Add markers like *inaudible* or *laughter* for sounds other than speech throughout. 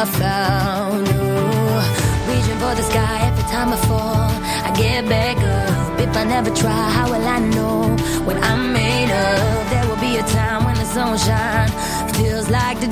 I found. Ooh, reaching for the sky every time I fall. I get back up. If I never try, how will I know what I'm made of? There will be a time when the sunshine feels like the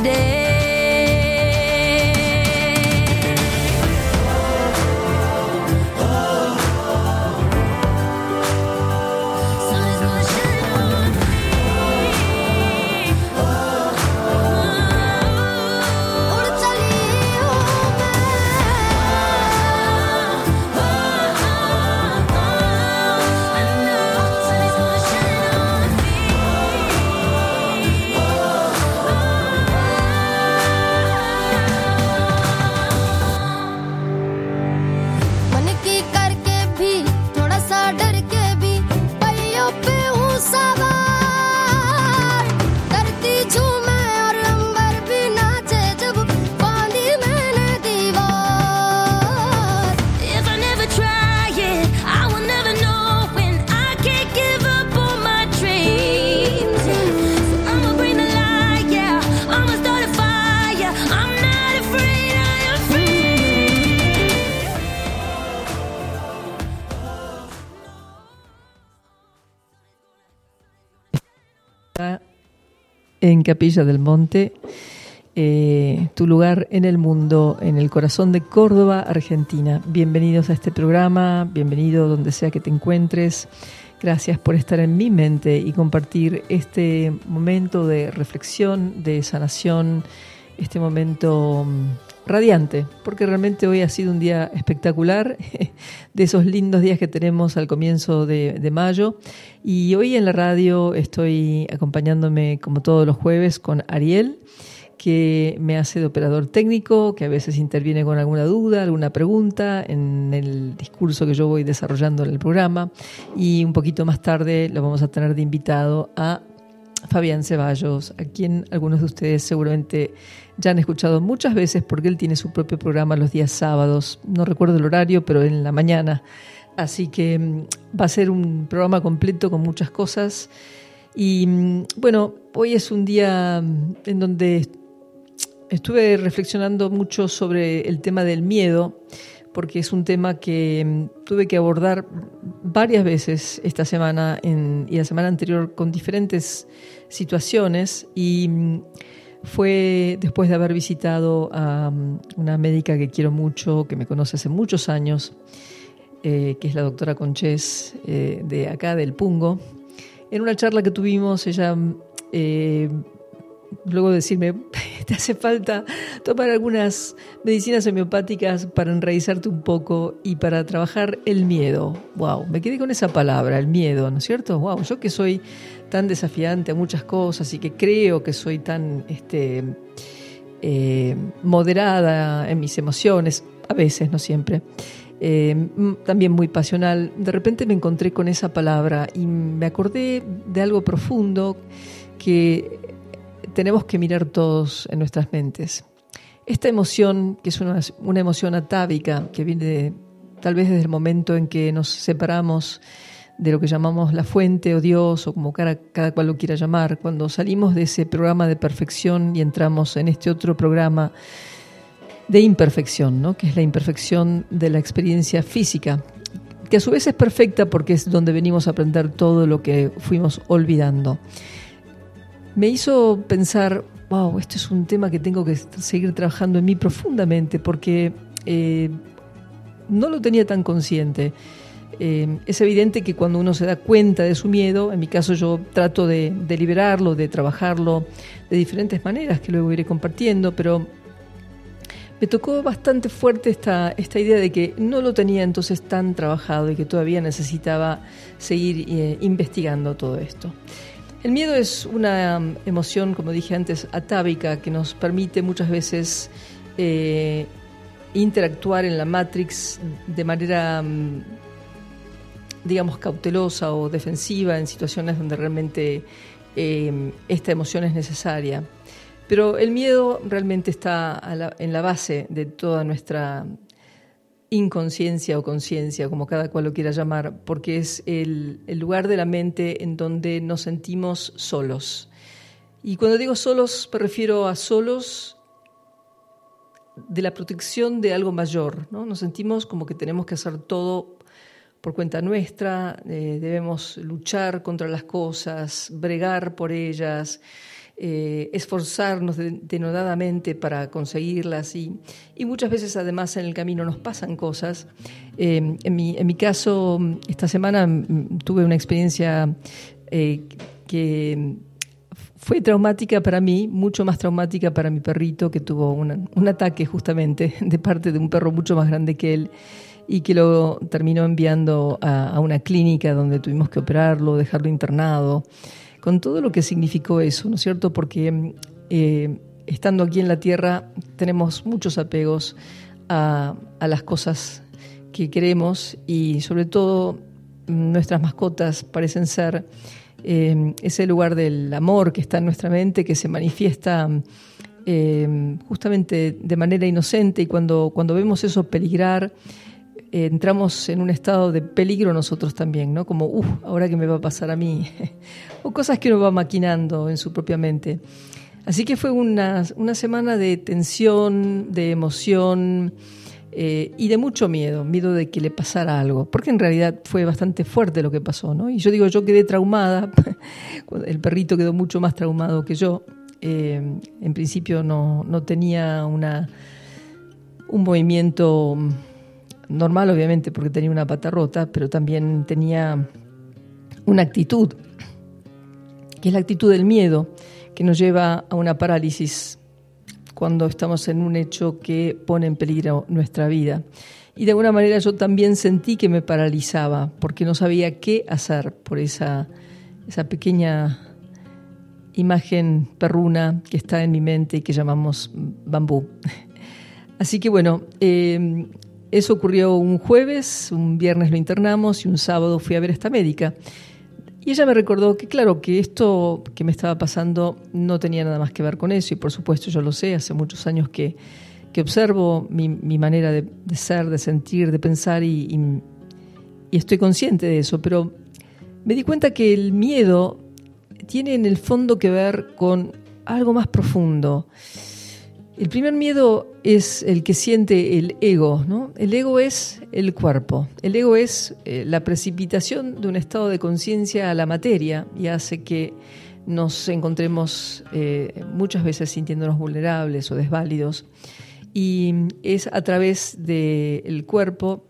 en Capilla del Monte, eh, tu lugar en el mundo, en el corazón de Córdoba, Argentina. Bienvenidos a este programa, bienvenido donde sea que te encuentres. Gracias por estar en mi mente y compartir este momento de reflexión, de sanación, este momento mm, radiante, porque realmente hoy ha sido un día espectacular, *laughs* de esos lindos días que tenemos al comienzo de, de mayo. Y hoy en la radio estoy acompañándome, como todos los jueves, con Ariel, que me hace de operador técnico, que a veces interviene con alguna duda, alguna pregunta en el discurso que yo voy desarrollando en el programa. Y un poquito más tarde lo vamos a tener de invitado a Fabián Ceballos, a quien algunos de ustedes seguramente ya han escuchado muchas veces porque él tiene su propio programa los días sábados. No recuerdo el horario, pero en la mañana. Así que mm, va a ser un programa completo con muchas cosas. Y mm, bueno, hoy es un día mm, en donde estuve reflexionando mucho sobre el tema del miedo, porque es un tema que tuve que abordar varias veces esta semana y la semana anterior con diferentes situaciones y fue después de haber visitado a mm, una médica que quiero mucho, que me conoce hace muchos años, eh, que es la doctora Conchés eh, de acá del Pungo. En una charla que tuvimos, ella eh, luego de decirme, *laughs* te hace falta tomar algunas medicinas homeopáticas para enraizarte un poco y para trabajar el miedo. Wow, me quedé con esa palabra, el miedo, ¿no es cierto? Wow, yo que soy tan desafiante a muchas cosas y que creo que soy tan este, eh, moderada en mis emociones, a veces, no siempre. eh, también muy pasional, de repente me encontré con esa palabra y me acordé de algo profundo que tenemos que mirar todos en nuestras mentes. Esta emoción, que es una, una emoción atávica, que viene de- tal vez desde el momento en que nos separamos de lo que llamamos la fuente o Dios o como cada, cada cual lo quiera llamar, cuando salimos de ese programa de perfección y entramos en este otro programa de imperfección, ¿no? que es la imperfección de la experiencia física, que a su vez es perfecta porque es donde venimos a aprender todo lo que fuimos olvidando. Me hizo pensar, wow, esto es un tema que tengo que seguir trabajando en mí profundamente porque eh, no lo tenía tan consciente. Eh, es evidente que cuando uno se da cuenta de su miedo, en mi caso yo trato de, de liberarlo, de trabajarlo de diferentes maneras que luego iré compartiendo, pero me tocó bastante fuerte esta, idea de que no lo tenía entonces tan trabajado y que todavía necesitaba seguir eh, investigando todo esto. El miedo es una um, emoción, como dije antes, atávica que nos permite muchas veces eh, interactuar en la Matrix de manera, um, digamos, cautelosa o defensiva en situaciones donde realmente eh, esta emoción es necesaria. Pero el miedo realmente está en la base de toda nuestra inconsciencia o conciencia, como cada cual lo quiera llamar, porque es el, lugar de la mente en donde nos sentimos solos. Y cuando digo solos, me refiero a solos de la protección de algo mayor, ¿no? Nos sentimos como que tenemos que hacer todo por cuenta nuestra, eh, debemos luchar contra las cosas, bregar por ellas, eh, esforzarnos denodadamente para conseguirlas y, y, muchas veces además en el camino nos pasan cosas. Eh, en, mi, en mi caso, esta semana mm, tuve una experiencia eh, que fue traumática para mí, mucho más traumática para mi perrito que tuvo un ataque justamente *laughs* de parte de un perro mucho más grande que él y que lo terminó enviando a una clínica donde tuvimos que operarlo, dejarlo internado con todo lo que significó eso, ¿no es cierto? Porque eh, estando aquí en la Tierra tenemos muchos apegos a, las cosas que queremos y sobre todo nuestras mascotas parecen ser eh, ese lugar del amor que está en nuestra mente, que se manifiesta eh, justamente de manera inocente y cuando, cuando vemos eso peligrar, entramos en un estado de peligro nosotros también, ¿no? Como, uff, ahora qué me va a pasar a mí, *laughs* o cosas que uno va maquinando en su propia mente. Así que fue una, una semana de tensión, de emoción eh, y de mucho miedo, miedo de que le pasara algo, porque en realidad fue bastante fuerte lo que pasó, ¿no? Y yo digo, yo quedé traumada, *laughs* el perrito quedó mucho más traumado que yo. Eh, en principio no, no tenía una, un movimiento normal obviamente porque tenía una pata rota, pero también tenía una actitud, que es la actitud del miedo, que nos lleva a una parálisis cuando estamos en un hecho que pone en peligro nuestra vida. Y de alguna manera yo también sentí que me paralizaba, porque no sabía qué hacer por esa, esa pequeña imagen perruna que está en mi mente y que llamamos bambú. *laughs* Así que bueno, eh, eso ocurrió un jueves, un viernes lo internamos y un sábado fui a ver a esta médica. Y ella me recordó que, claro, que esto que me estaba pasando no tenía nada más que ver con eso, y por supuesto yo lo sé, hace muchos años que, que observo mi, mi manera de, ser, de sentir, de pensar, y, y, y estoy consciente de eso, pero me di cuenta que el miedo tiene en el fondo que ver con algo más profundo. El primer miedo es el que siente el ego, ¿no? El ego es el cuerpo. El ego es eh, la precipitación de un estado de conciencia a la materia y hace que nos encontremos eh, muchas veces sintiéndonos vulnerables o desválidos. Y es a través del cuerpo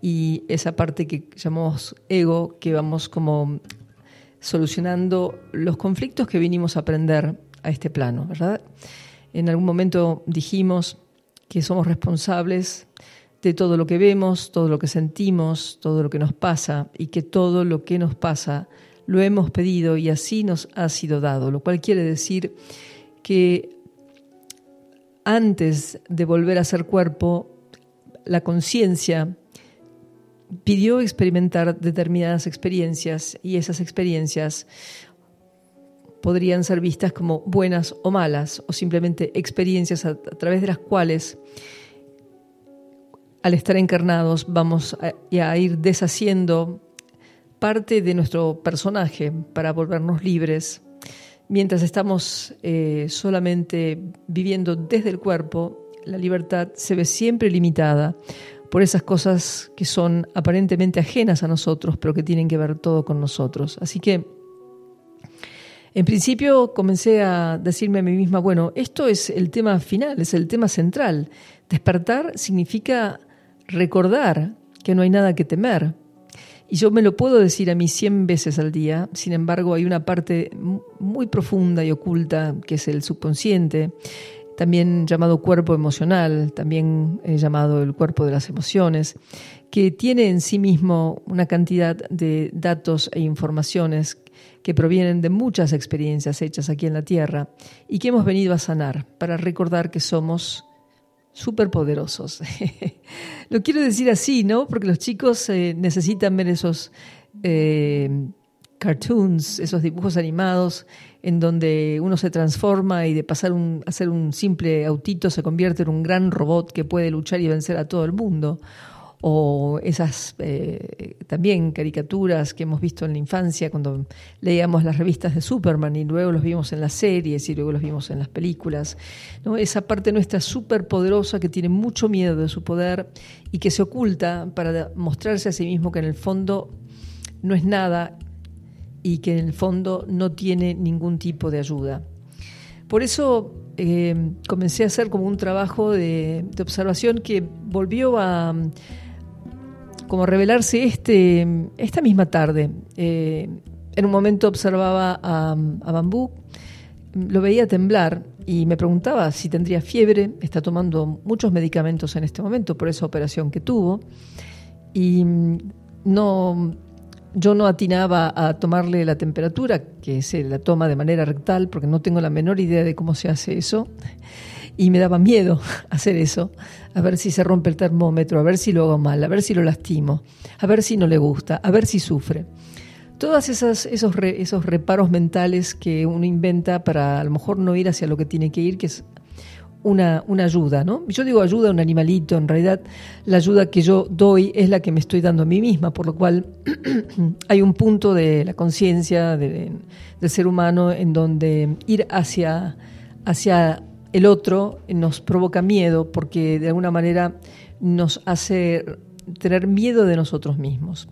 y esa parte que llamamos ego que vamos como solucionando los conflictos que vinimos a aprender a este plano, ¿verdad? En algún momento dijimos que somos responsables de todo lo que vemos, todo lo que sentimos, todo lo que nos pasa y que todo lo que nos pasa lo hemos pedido y así nos ha sido dado, lo cual quiere decir que antes de volver a ser cuerpo, la conciencia pidió experimentar determinadas experiencias y esas experiencias podrían ser vistas como buenas o malas, o simplemente experiencias a, través de las cuales, al estar encarnados, vamos a, ir deshaciendo parte de nuestro personaje para volvernos libres. Mientras estamos eh, solamente viviendo desde el cuerpo, la libertad se ve siempre limitada por esas cosas que son aparentemente ajenas a nosotros, pero que tienen que ver todo con nosotros. Así que en principio comencé a decirme a mí misma, bueno, esto es el tema final, es el tema central. Despertar significa recordar que no hay nada que temer. Y yo me lo puedo decir a mí cien veces al día, sin embargo hay una parte muy profunda y oculta que es el subconsciente, también llamado cuerpo emocional, también llamado el cuerpo de las emociones, que tiene en sí mismo una cantidad de datos e informaciones que provienen de muchas experiencias hechas aquí en la Tierra y que hemos venido a sanar para recordar que somos superpoderosos. *laughs* Lo quiero decir así, ¿no? Porque los chicos eh, necesitan ver esos eh, cartoons, esos dibujos animados en donde uno se transforma y de pasar a ser un simple autito se convierte en un gran robot que puede luchar y vencer a todo el mundo o esas eh, también caricaturas que hemos visto en la infancia cuando leíamos las revistas de Superman y luego los vimos en las series y luego los vimos en las películas. ¿no? Esa parte nuestra súper poderosa que tiene mucho miedo de su poder y que se oculta para mostrarse a sí mismo que en el fondo no es nada y que en el fondo no tiene ningún tipo de ayuda. Por eso eh, comencé a hacer como un trabajo de, de observación que volvió a como revelarse este, esta misma tarde. Eh, en un momento observaba a, Bambú, lo veía temblar y me preguntaba si tendría fiebre. Está tomando muchos medicamentos en este momento por esa operación que tuvo. Y no, yo no atinaba a tomarle la temperatura, que se la toma de manera rectal, porque no tengo la menor idea de cómo se hace eso y me daba miedo *laughs* hacer eso, a ver si se rompe el termómetro, a ver si lo hago mal, a ver si lo lastimo, a ver si no le gusta, a ver si sufre. Todos esos, esos reparos mentales que uno inventa para a lo mejor no ir hacia lo que tiene que ir, que es una, una, ayuda, ¿no? Yo digo ayuda a un animalito, en realidad la ayuda que yo doy es la que me estoy dando a mí misma, por lo cual *clears throat* hay un punto de la conciencia del ser humano en donde ir hacia, hacia el otro nos provoca miedo porque de alguna manera nos hace tener miedo de nosotros mismos.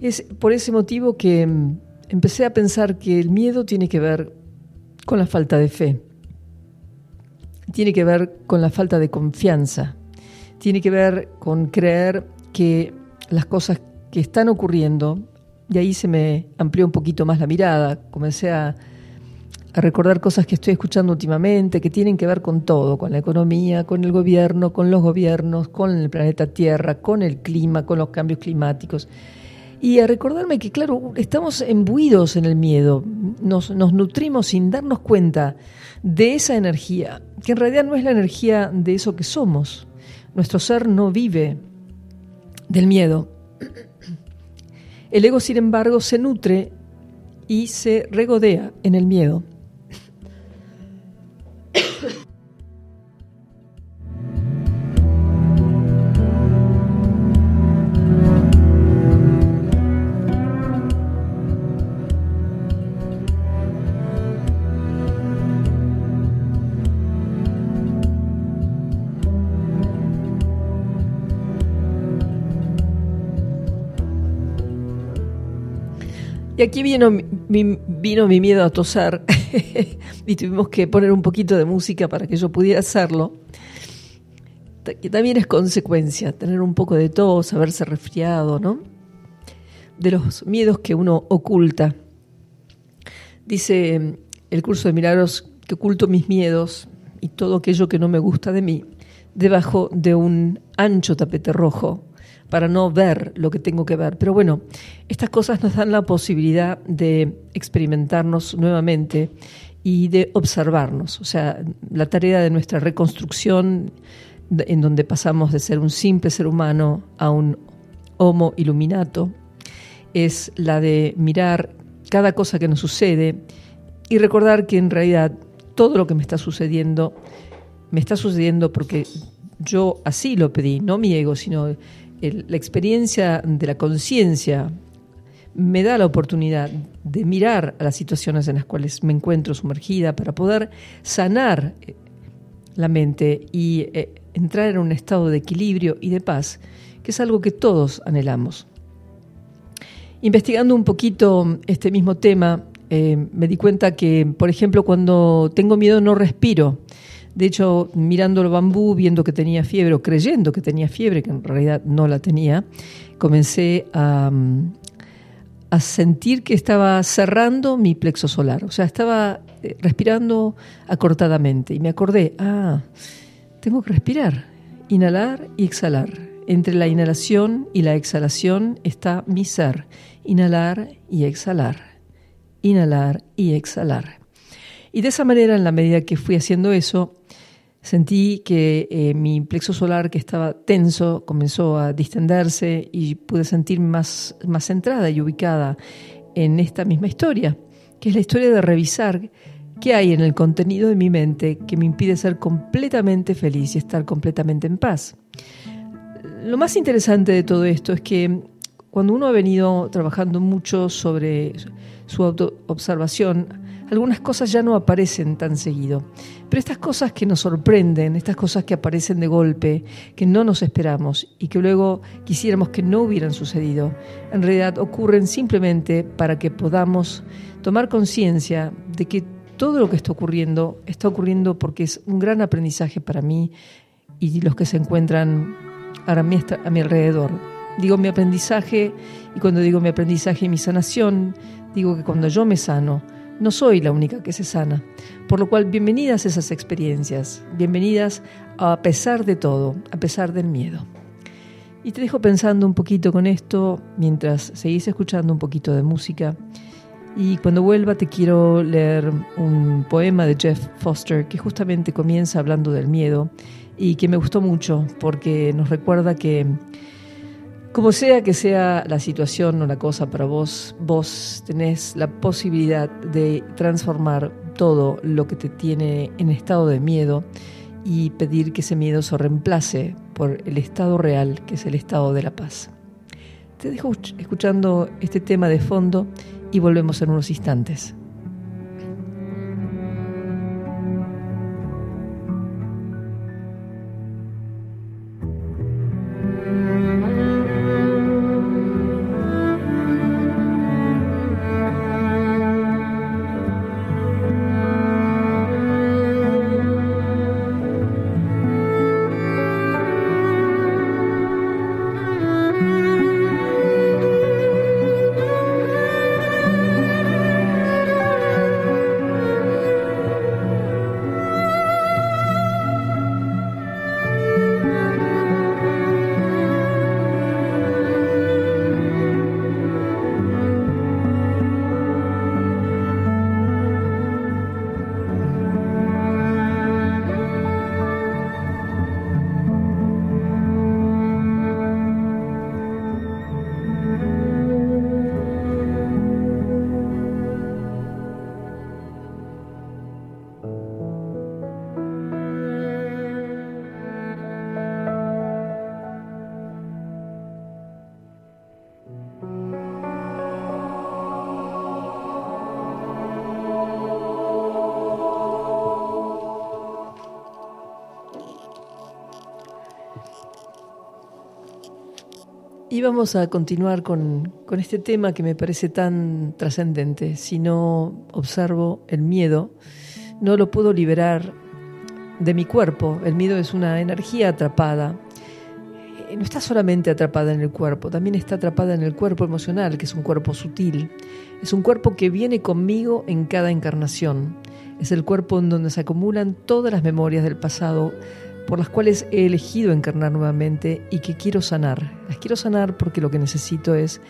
Es por ese motivo que mm, empecé a pensar que el miedo tiene que ver con la falta de fe, tiene que ver con la falta de confianza, tiene que ver con creer que las cosas que están ocurriendo, y ahí se me amplió un poquito más la mirada, comencé a a recordar cosas que estoy escuchando últimamente, que tienen que ver con todo, con la economía, con el gobierno, con los gobiernos, con el planeta Tierra, con el clima, con los cambios climáticos. Y a recordarme que, claro, estamos embuidos en el miedo, nos, nos nutrimos sin darnos cuenta de esa energía, que en realidad no es la energía de eso que somos. Nuestro ser no vive del miedo. El ego, sin embargo, se nutre y se regodea en el miedo. Y aquí vino mi, vino mi miedo a tosar *laughs* y tuvimos que poner un poquito de música para que yo pudiera hacerlo. Que también es consecuencia, tener un poco de tos, haberse resfriado, ¿no? De los miedos que uno oculta. Dice el curso de milagros que oculto mis miedos y todo aquello que no me gusta de mí debajo de un ancho tapete rojo para no ver lo que tengo que ver. Pero bueno, estas cosas nos dan la posibilidad de experimentarnos nuevamente y de observarnos. O sea, la tarea de nuestra reconstrucción, en donde pasamos de ser un simple ser humano a un homo iluminato, es la de mirar cada cosa que nos sucede y recordar que en realidad todo lo que me está sucediendo, me está sucediendo porque yo así lo pedí, no mi ego, sino la experiencia de la conciencia me da la oportunidad de mirar a las situaciones en las cuales me encuentro sumergida para poder sanar eh, la mente y eh, entrar en un estado de equilibrio y de paz, que es algo que todos anhelamos. Investigando un poquito este mismo tema, eh, me di cuenta que, por ejemplo, cuando tengo miedo no respiro. De hecho, mirando el bambú, viendo que tenía fiebre o creyendo que tenía fiebre, que en realidad no la tenía, comencé a, mm, sentir que estaba cerrando mi plexo solar. O sea, estaba eh, respirando acortadamente. Y me acordé, ah, tengo que respirar, inhalar y exhalar. Entre la inhalación y la exhalación está mi ser. Inhalar y exhalar. Inhalar y exhalar. Y de esa manera, en la medida que fui haciendo eso, Sentí que eh, mi plexo solar que estaba tenso comenzó a distenderse y pude sentirme más, más centrada y ubicada en esta misma historia, que es la historia de revisar qué hay en el contenido de mi mente que me impide ser completamente feliz y estar completamente en paz. Lo más interesante de todo esto es que cuando uno ha venido trabajando mucho sobre su autoobservación, algunas cosas ya no aparecen tan seguido. Pero estas cosas que nos sorprenden, estas cosas que aparecen de golpe, que no nos esperamos y que luego quisiéramos que no hubieran sucedido, en realidad ocurren simplemente para que podamos tomar conciencia de que todo lo que está ocurriendo está ocurriendo porque es un gran aprendizaje para mí y los que se encuentran a mi, a mi alrededor. Digo mi aprendizaje y cuando digo mi aprendizaje y mi sanación, digo que cuando yo me sano, no soy la única que se sana. Por lo cual, bienvenidas esas experiencias, bienvenidas a pesar de todo, a pesar del miedo. Y te dejo pensando un poquito con esto mientras seguís escuchando un poquito de música. Y cuando vuelva te quiero leer un poema de Jeff Foster que justamente comienza hablando del miedo y que me gustó mucho porque nos recuerda que como sea que sea la situación o la cosa para vos, vos tenés la posibilidad de transformar todo lo que te tiene en estado de miedo y pedir que ese miedo se reemplace por el estado real, que es el estado de la paz. Te dejo escuchando este tema de fondo y volvemos en unos instantes. Vamos a continuar con, este tema que me parece tan trascendente. Si no observo el miedo, no lo puedo liberar de mi cuerpo. El miedo es una energía atrapada. Eh, no está solamente atrapada en el cuerpo, también está atrapada en el cuerpo emocional, que es un cuerpo sutil. Es un cuerpo que viene conmigo en cada encarnación. Es el cuerpo en donde se acumulan todas las memorias del pasado por las cuales he elegido encarnar nuevamente y que quiero sanar. Las quiero sanar porque lo que necesito es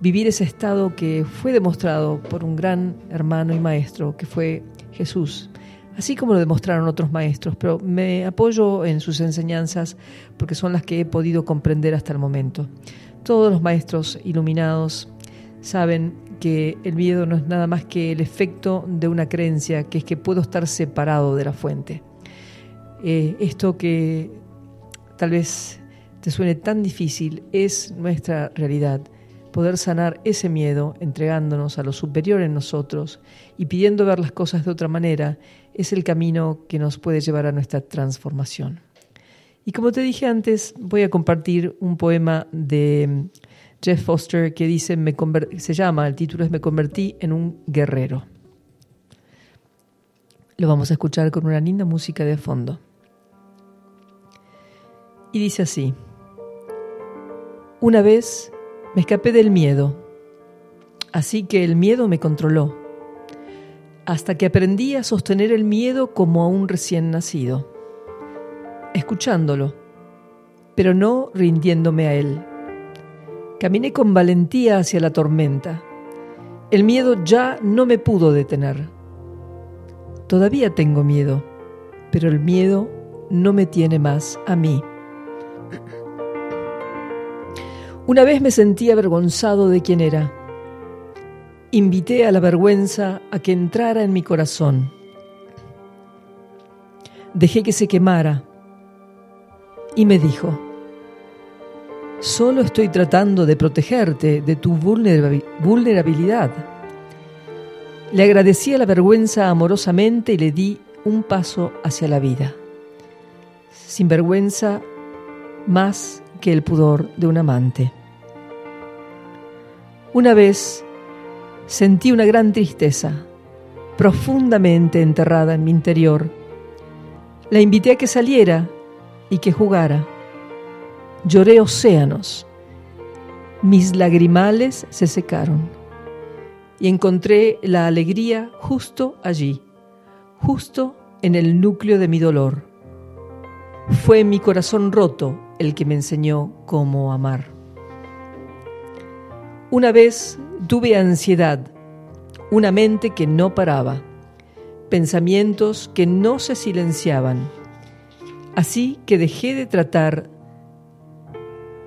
vivir ese estado que fue demostrado por un gran hermano y maestro, que fue Jesús, así como lo demostraron otros maestros, pero me apoyo en sus enseñanzas porque son las que he podido comprender hasta el momento. Todos los maestros iluminados saben que el miedo no es nada más que el efecto de una creencia, que es que puedo estar separado de la fuente. Eh, esto que tal vez te suene tan difícil es nuestra realidad. Poder sanar ese miedo entregándonos a lo superior en nosotros y pidiendo ver las cosas de otra manera es el camino que nos puede llevar a nuestra transformación. Y como te dije antes, voy a compartir un poema de Jeff Foster que dice, me se llama, el título es Me convertí en un guerrero. Lo vamos a escuchar con una linda música de fondo. Y dice así, una vez me escapé del miedo, así que el miedo me controló, hasta que aprendí a sostener el miedo como a un recién nacido, escuchándolo, pero no rindiéndome a él. Caminé con valentía hacia la tormenta. El miedo ya no me pudo detener. Todavía tengo miedo, pero el miedo no me tiene más a mí. Una vez me sentí avergonzado de quién era. Invité a la vergüenza a que entrara en mi corazón. Dejé que se quemara y me dijo, Solo estoy tratando de protegerte de tu vulnerabilidad. Le agradecí a la vergüenza amorosamente y le di un paso hacia la vida. Sin vergüenza más que el pudor de un amante. Una vez sentí una gran tristeza, profundamente enterrada en mi interior. La invité a que saliera y que jugara. Lloré océanos. Mis lagrimales se secaron y encontré la alegría justo allí, justo en el núcleo de mi dolor. Fue mi corazón roto el que me enseñó cómo amar. Una vez tuve ansiedad, una mente que no paraba, pensamientos que no se silenciaban. Así que dejé de tratar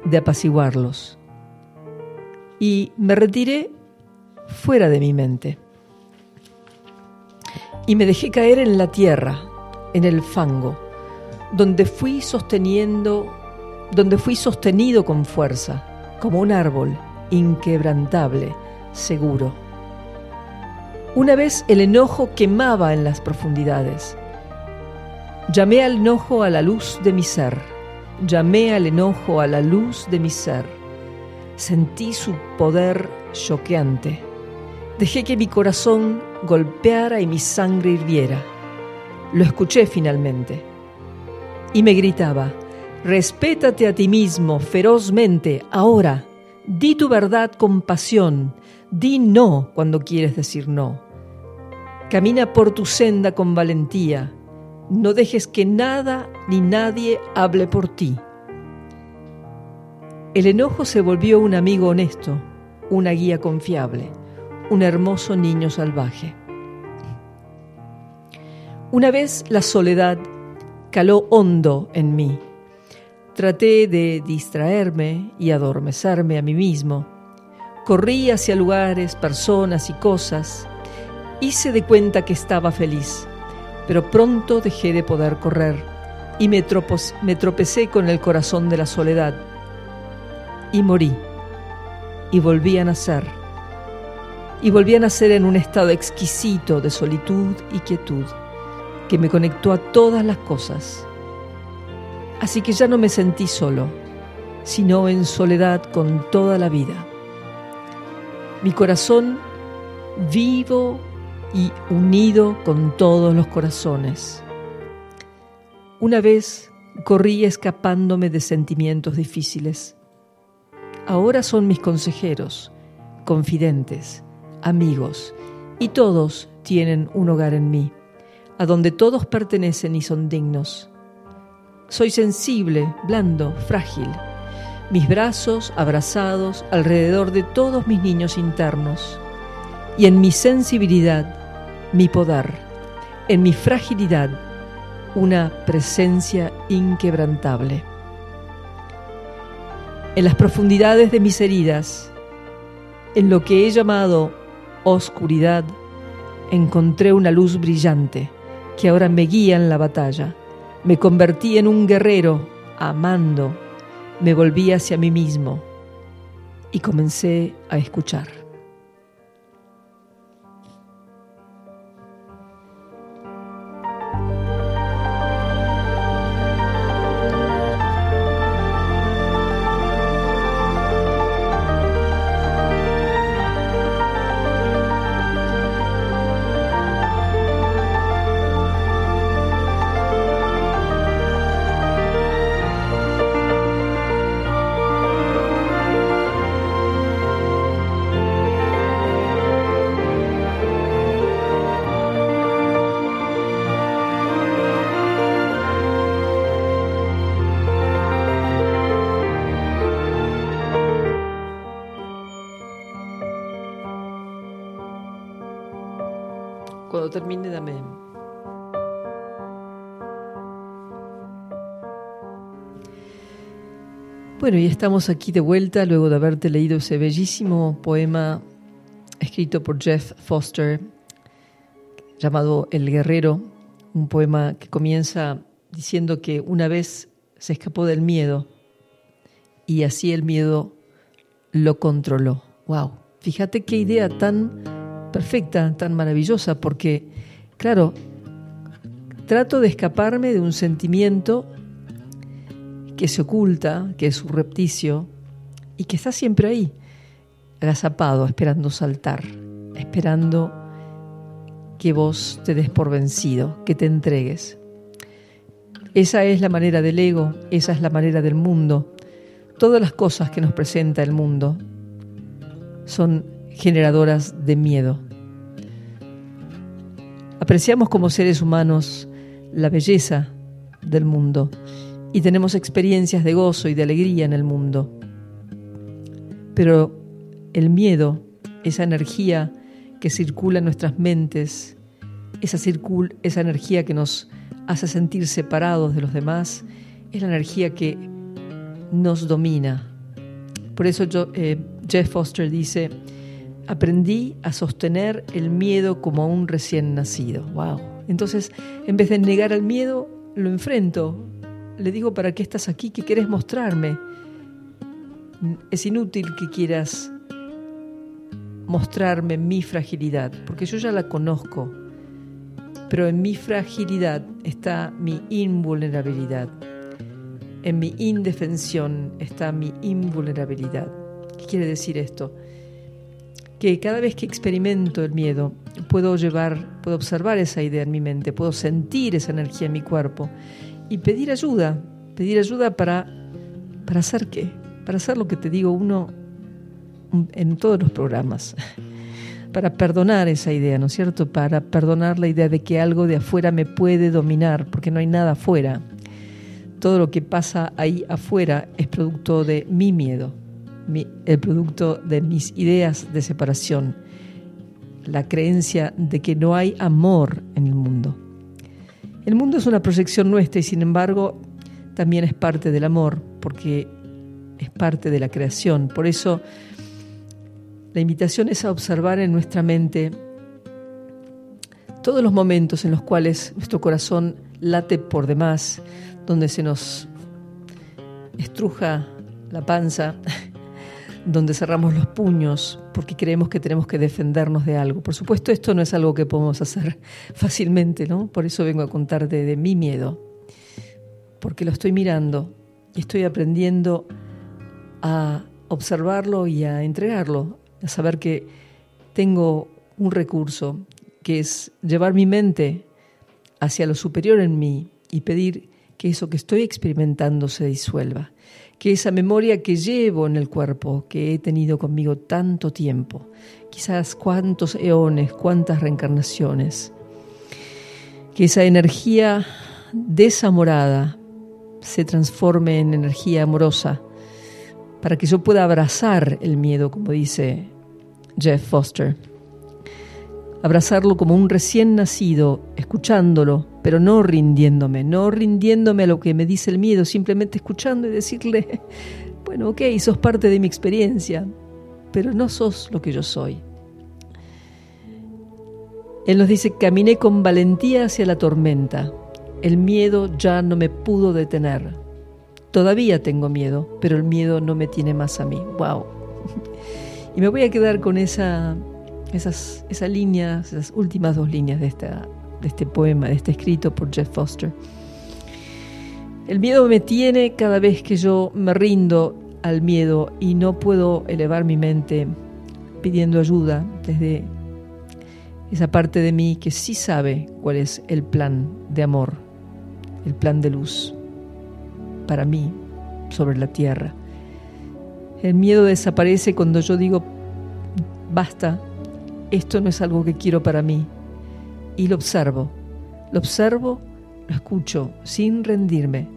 de apaciguarlos y me retiré fuera de mi mente. Y me dejé caer en la tierra, en el fango, donde fui sosteniendo, donde fui sostenido con fuerza, como un árbol inquebrantable, seguro. Una vez el enojo quemaba en las profundidades. Llamé al enojo a la luz de mi ser. Llamé al enojo a la luz de mi ser. Sentí su poder choqueante. Dejé que mi corazón golpeara y mi sangre hirviera. Lo escuché finalmente. Y me gritaba, respétate a ti mismo ferozmente ahora Di tu verdad con pasión, di no cuando quieres decir no. Camina por tu senda con valentía, no dejes que nada ni nadie hable por ti. El enojo se volvió un amigo honesto, una guía confiable, un hermoso niño salvaje. Una vez la soledad caló hondo en mí Traté de distraerme y adormecerme a mí mismo. Corrí hacia lugares, personas y cosas. Hice de cuenta que estaba feliz, pero pronto dejé de poder correr y me, me tropecé con el corazón de la soledad. Y morí. Y volví a nacer. Y volví a nacer en un estado exquisito de solitud y quietud que me conectó a todas las cosas Así que ya no me sentí solo, sino en soledad con toda la vida. Mi corazón vivo y unido con todos los corazones. Una vez corrí escapándome de sentimientos difíciles. Ahora son mis consejeros, confidentes, amigos, y todos tienen un hogar en mí, a donde todos pertenecen y son dignos. Soy sensible, blando, frágil. Mis brazos abrazados alrededor de todos mis niños internos. Y en mi sensibilidad, mi poder. En mi fragilidad, una presencia inquebrantable. En las profundidades de mis heridas, en lo que he llamado oscuridad, encontré una luz brillante que ahora me guía en la batalla me convertí en un guerrero, amando, me volví hacia mí mismo y comencé a escuchar. Bueno, y estamos aquí de vuelta luego de haberte leído ese bellísimo poema escrito por Jeff Foster llamado El Guerrero, un poema que comienza diciendo que una vez se escapó del miedo y así el miedo lo controló. ¡Wow! Fíjate qué idea tan perfecta, tan maravillosa, porque, claro, trato de escaparme de un sentimiento que se oculta, que es surrepticio y que está siempre ahí, agazapado, esperando saltar, esperando que vos te des por vencido, que te entregues. Esa es la manera del ego, esa es la manera del mundo. Todas las cosas que nos presenta el mundo son generadoras de miedo. Apreciamos como seres humanos la belleza del mundo y tenemos experiencias de gozo y de alegría en el mundo. Pero el miedo, esa energía que circula en nuestras mentes, esa, energía que nos hace sentir separados de los demás, es la energía que nos domina. Por eso eh, Jeff Foster dice, aprendí a sostener el miedo como a un recién nacido. Wow. Entonces, en vez de negar al miedo, lo enfrento, le digo, ¿para qué estás aquí? ¿Qué quieres mostrarme? Es inútil que quieras mostrarme mi fragilidad, porque yo ya la conozco, pero en mi fragilidad está mi invulnerabilidad. En mi indefensión está mi invulnerabilidad. ¿Qué quiere decir esto? Que cada vez que experimento el miedo, puedo llevar, puedo observar esa idea en mi mente, puedo sentir esa energía en mi cuerpo y pedir ayuda, pedir ayuda para, para hacer qué, para hacer lo que te digo uno en todos los programas, *laughs* para perdonar esa idea, ¿no es cierto? Para perdonar la idea de que algo de afuera me puede dominar, porque no hay nada afuera. Todo lo que pasa ahí afuera es producto de mi miedo, el producto de mis ideas de separación, la creencia de que no hay amor en el mundo. El mundo es una proyección nuestra y sin embargo también es parte del amor, porque es parte de la creación. Por eso la invitación es a observar en nuestra mente todos los momentos en los cuales nuestro corazón late por demás, donde se nos estruja la panza, donde cerramos los puños porque creemos que tenemos que defendernos de algo. Por supuesto, esto no es algo que podemos hacer *laughs* fácilmente, ¿no? Por eso vengo a contarte de mi miedo, porque lo estoy mirando y estoy aprendiendo a observarlo y a entregarlo, a saber que tengo un recurso que es llevar mi mente hacia lo superior en mí y pedir que eso que estoy experimentando se disuelva que esa memoria que llevo en el cuerpo, que he tenido conmigo tanto tiempo, quizás cuántos eones, cuántas reencarnaciones, que esa energía desamorada se transforme en energía amorosa, para que yo pueda abrazar el miedo, como dice Jeff Foster abrazarlo como un recién nacido, escuchándolo, pero no rindiéndome, no rindiéndome a lo que me dice el miedo, simplemente escuchando y decirle, *laughs* bueno, ok, sos parte de mi experiencia, pero no sos lo que yo soy. Él nos dice, caminé con valentía hacia la tormenta, el miedo ya no me pudo detener. Todavía tengo miedo, pero el miedo no me tiene más a mí. ¡Wow! *laughs* Y me voy a quedar con esa esas, esa línea, esas últimas dos líneas de, esta, de este poema, de este escrito por Jeff Foster. El miedo me tiene cada vez que yo me rindo al miedo y no puedo elevar mi mente pidiendo ayuda desde esa parte de mí que sí sabe cuál es el plan de amor, el plan de luz para mí sobre la tierra. El miedo desaparece cuando yo digo, basta, esto no es algo que quiero para mí. Y lo observo, lo observo, lo escucho sin rendirme,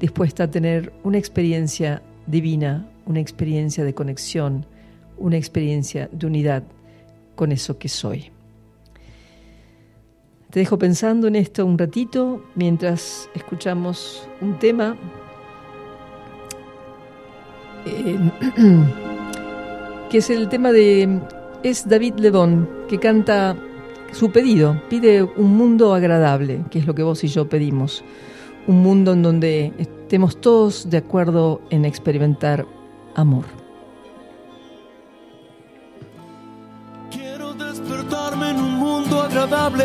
dispuesta a tener una experiencia divina, una experiencia de conexión, una experiencia de unidad con eso que soy. Te dejo pensando en esto un ratito mientras escuchamos un tema eh, *clears throat* que es el tema de es David Lebón, que canta su pedido, pide un mundo agradable, que es lo que vos y yo pedimos. un mundo en donde estemos todos de acuerdo en experimentar amor. Quiero despertarme en un mundo agradable.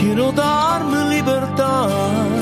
Quiero darme libertad.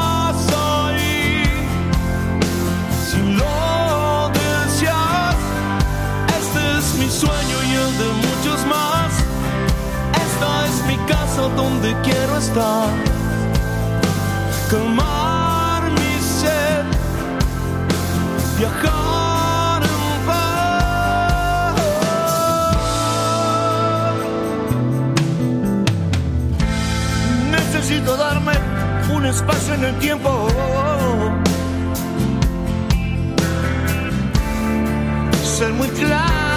sueño y el de muchos más. Esta es mi casa donde quiero estar. Calmar viajar en paz. Necesito darme un espacio en el tiempo. Ser muy claro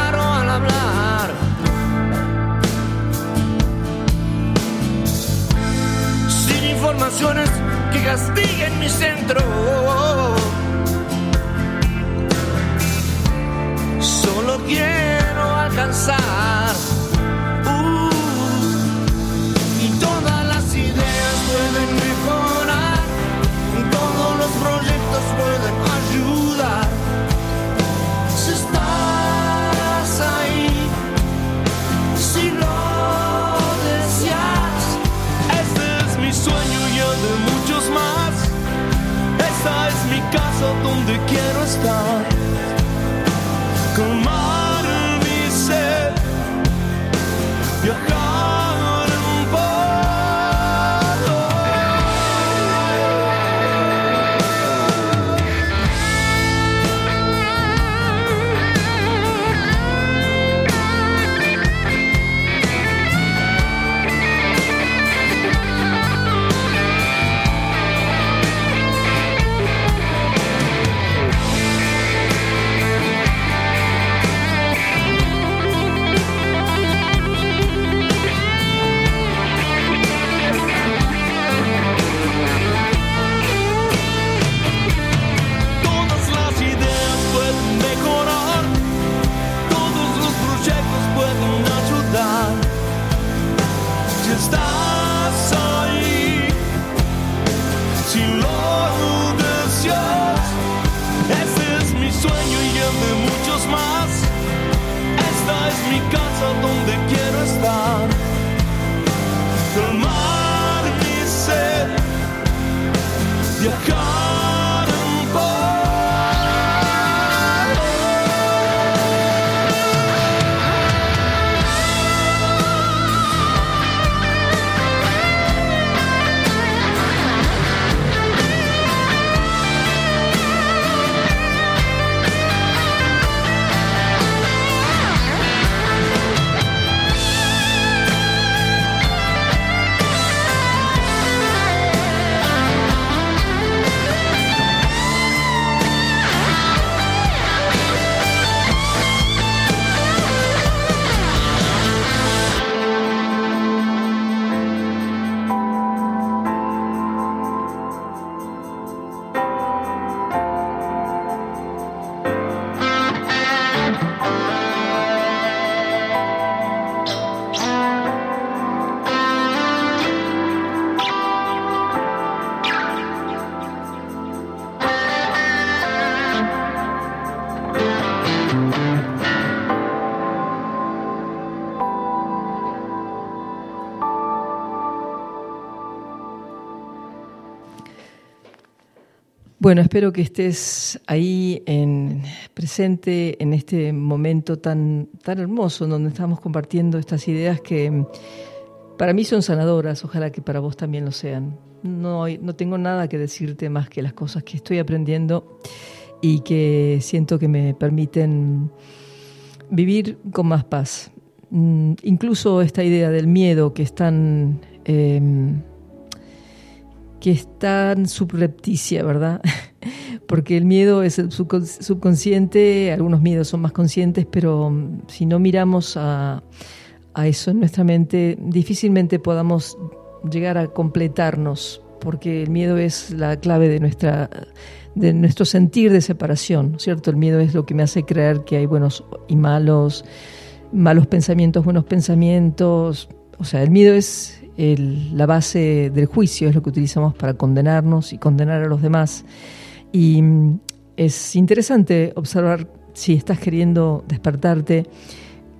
Sin informaciones que castiguen mi centro. solo quiero alcanzar. Uh, y todas las ideas pueden mejorar, todos los proyectos pueden donde quiero estar Bueno, espero que estés ahí en, presente en este momento tan, tan hermoso donde estamos compartiendo estas ideas que para mí son sanadoras, ojalá que para vos también lo sean. No, no tengo nada que decirte más que las cosas que estoy aprendiendo y que siento que me permiten vivir con más paz. Mm, incluso esta idea del miedo que es tan... Em, que es tan subrepticia, ¿verdad? *laughs* Porque el miedo es el subconsciente, algunos miedos son más conscientes, pero mm, si no miramos a, a eso en nuestra mente, difícilmente podamos llegar a completarnos, porque el miedo es la clave de nuestra de nuestro sentir de separación, ¿cierto? El miedo es lo que me hace creer que hay buenos y malos, malos pensamientos, buenos pensamientos. O sea, el miedo es la base del juicio, es lo que utilizamos para condenarnos y condenar a los demás. Y mm, es interesante observar si estás queriendo despertarte,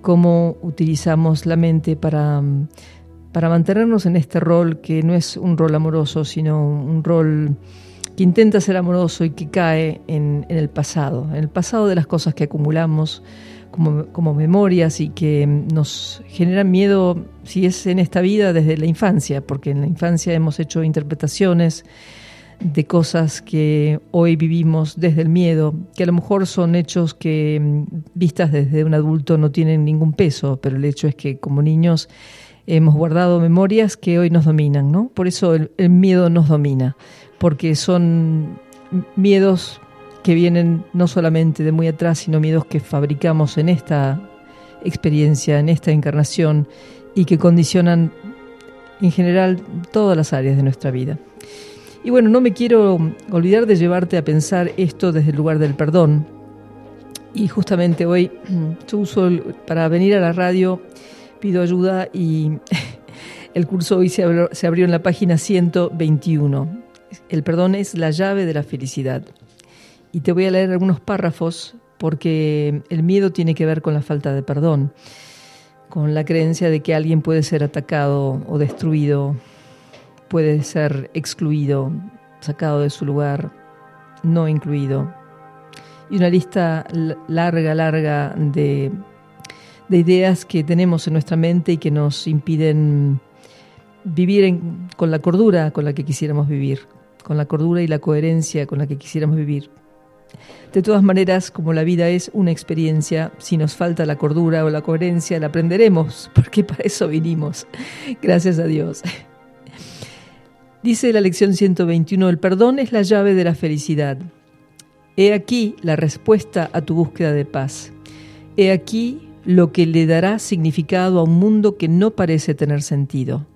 cómo utilizamos la mente para, mm, para mantenernos en este rol que no es un rol amoroso, sino un rol que intenta ser amoroso y que cae en, el pasado, en el pasado de las cosas que acumulamos como, como, memorias y que nos generan miedo, si es en esta vida, desde la infancia, porque en la infancia hemos hecho interpretaciones de cosas que hoy vivimos desde el miedo, que a lo mejor son hechos que vistas desde un adulto no tienen ningún peso, pero el hecho es que como niños hemos guardado memorias que hoy nos dominan, ¿no? Por eso el miedo nos domina porque son miedos que vienen no solamente de muy atrás, sino miedos que fabricamos en esta experiencia, en esta encarnación y que condicionan en general todas las áreas de nuestra vida. Y bueno, no me quiero olvidar de llevarte a pensar esto desde el lugar del perdón. Y justamente hoy *clears throat* yo uso para venir a la radio, pido ayuda y *laughs* el curso hoy se abrió, se abrió en la página 121 el perdón es la llave de la felicidad. Y te voy a leer algunos párrafos porque el miedo tiene que ver con la falta de perdón, con la creencia de que alguien puede ser atacado o destruido, puede ser excluido, sacado de su lugar, no incluido. Y una lista larga, larga de, ideas que tenemos en nuestra mente y que nos impiden vivir con la cordura con la que quisiéramos vivir con la cordura y la coherencia con la que quisiéramos vivir. De todas maneras, como la vida es una experiencia, si nos falta la cordura o la coherencia, la aprenderemos, *laughs* porque para eso vinimos. Gracias a Dios. Dice la lección 121, el perdón es la llave de la felicidad. He aquí la respuesta a tu búsqueda de paz. He aquí lo que le dará significado a un mundo que no parece tener sentido.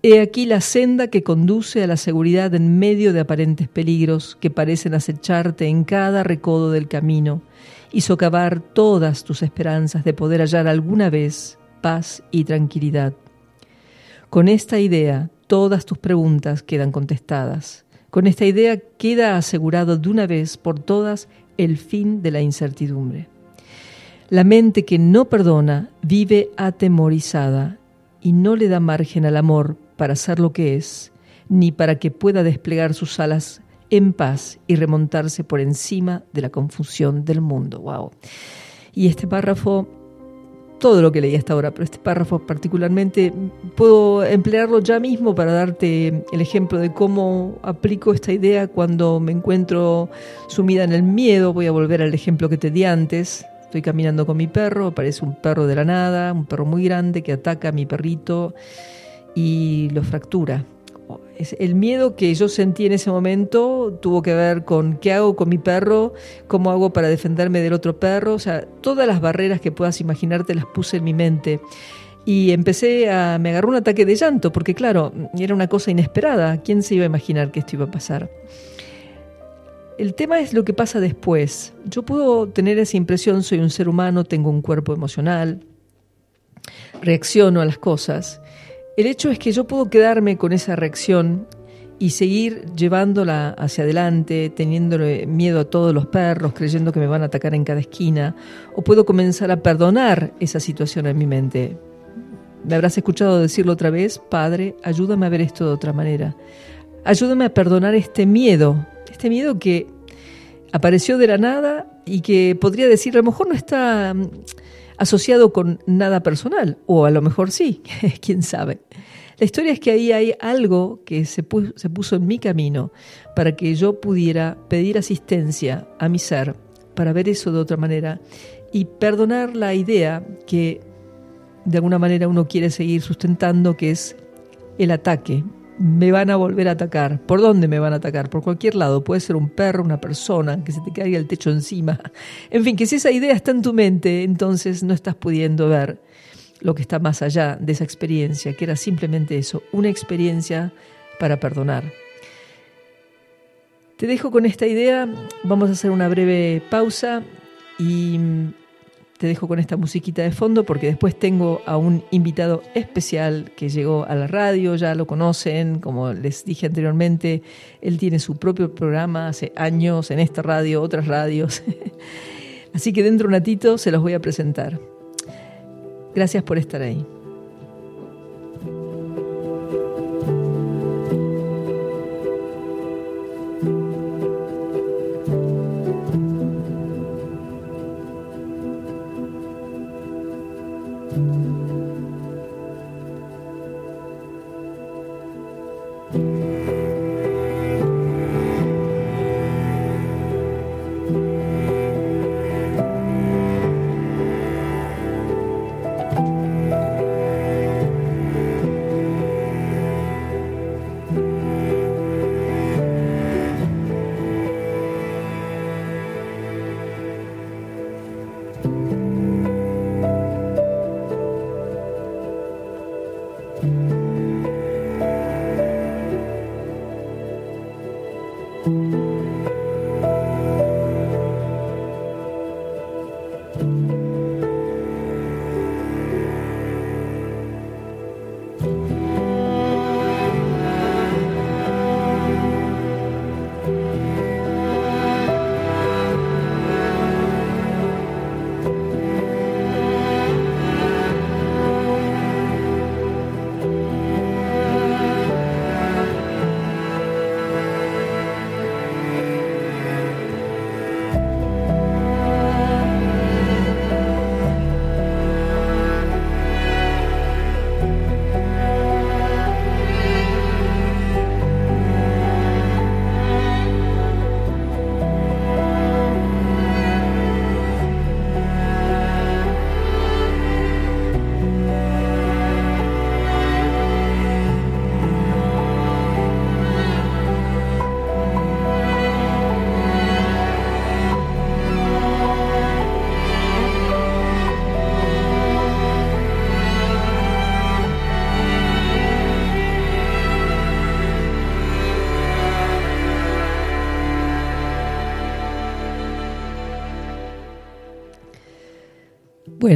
He aquí la senda que conduce a la seguridad en medio de aparentes peligros que parecen acecharte en cada recodo del camino y socavar todas tus esperanzas de poder hallar alguna vez paz y tranquilidad. Con esta idea, todas tus preguntas quedan contestadas. Con esta idea queda asegurado de una vez por todas el fin de la incertidumbre. La mente que no perdona vive atemorizada y no le da margen al amor para ser lo que es, ni para que pueda desplegar sus alas en paz y remontarse por encima de la confusión del mundo. Wow. Y este párrafo, todo lo que leí hasta ahora, pero este párrafo particularmente puedo emplearlo ya mismo para darte el ejemplo de cómo aplico esta idea cuando me encuentro sumida en el miedo. Voy a volver al ejemplo que te di antes. Estoy caminando con mi perro, aparece un perro de la nada, un perro muy grande que ataca a mi perrito y lo fractura. El miedo que yo sentí en ese momento tuvo que ver con qué hago con mi perro, cómo hago para defenderme del otro perro, o sea, todas las barreras que puedas imaginarte las puse en mi mente. Y empecé a, me agarró un ataque de llanto, porque claro, era una cosa inesperada, ¿quién se iba a imaginar que esto iba a pasar? El tema es lo que pasa después. Yo puedo tener esa impresión, soy un ser humano, tengo un cuerpo emocional, reacciono a las cosas, el hecho es que yo puedo quedarme con esa reacción y seguir llevándola hacia adelante, teniendo miedo a todos los perros, creyendo que me van a atacar en cada esquina, o puedo comenzar a perdonar esa situación en mi mente. Me habrás escuchado decirlo otra vez, Padre, ayúdame a ver esto de otra manera. Ayúdame a perdonar este miedo, este miedo que apareció de la nada y que podría decir, a lo mejor no está asociado con nada personal, o a lo mejor sí, *laughs* quién sabe. La historia es que ahí hay algo que se puso, se puso en mi camino para que yo pudiera pedir asistencia a mi ser para ver eso de otra manera y perdonar la idea que de alguna manera uno quiere seguir sustentando, que es el ataque, me van a volver a atacar. ¿Por dónde me van a atacar? Por cualquier lado. Puede ser un perro, una persona, que se te caiga el techo encima. *laughs* En fin, que si esa idea está en tu mente, entonces no estás pudiendo ver lo que está más allá de esa experiencia, que era simplemente eso, una experiencia para perdonar. Te dejo con esta idea, vamos a hacer una breve pausa y te dejo con esta musiquita de fondo porque después tengo a un invitado especial que llegó a la radio, ya lo conocen, como les dije anteriormente, él tiene su propio programa hace años en esta radio, otras radios. *laughs* Así que dentro de un ratito se los voy a presentar. Gracias por estar ahí.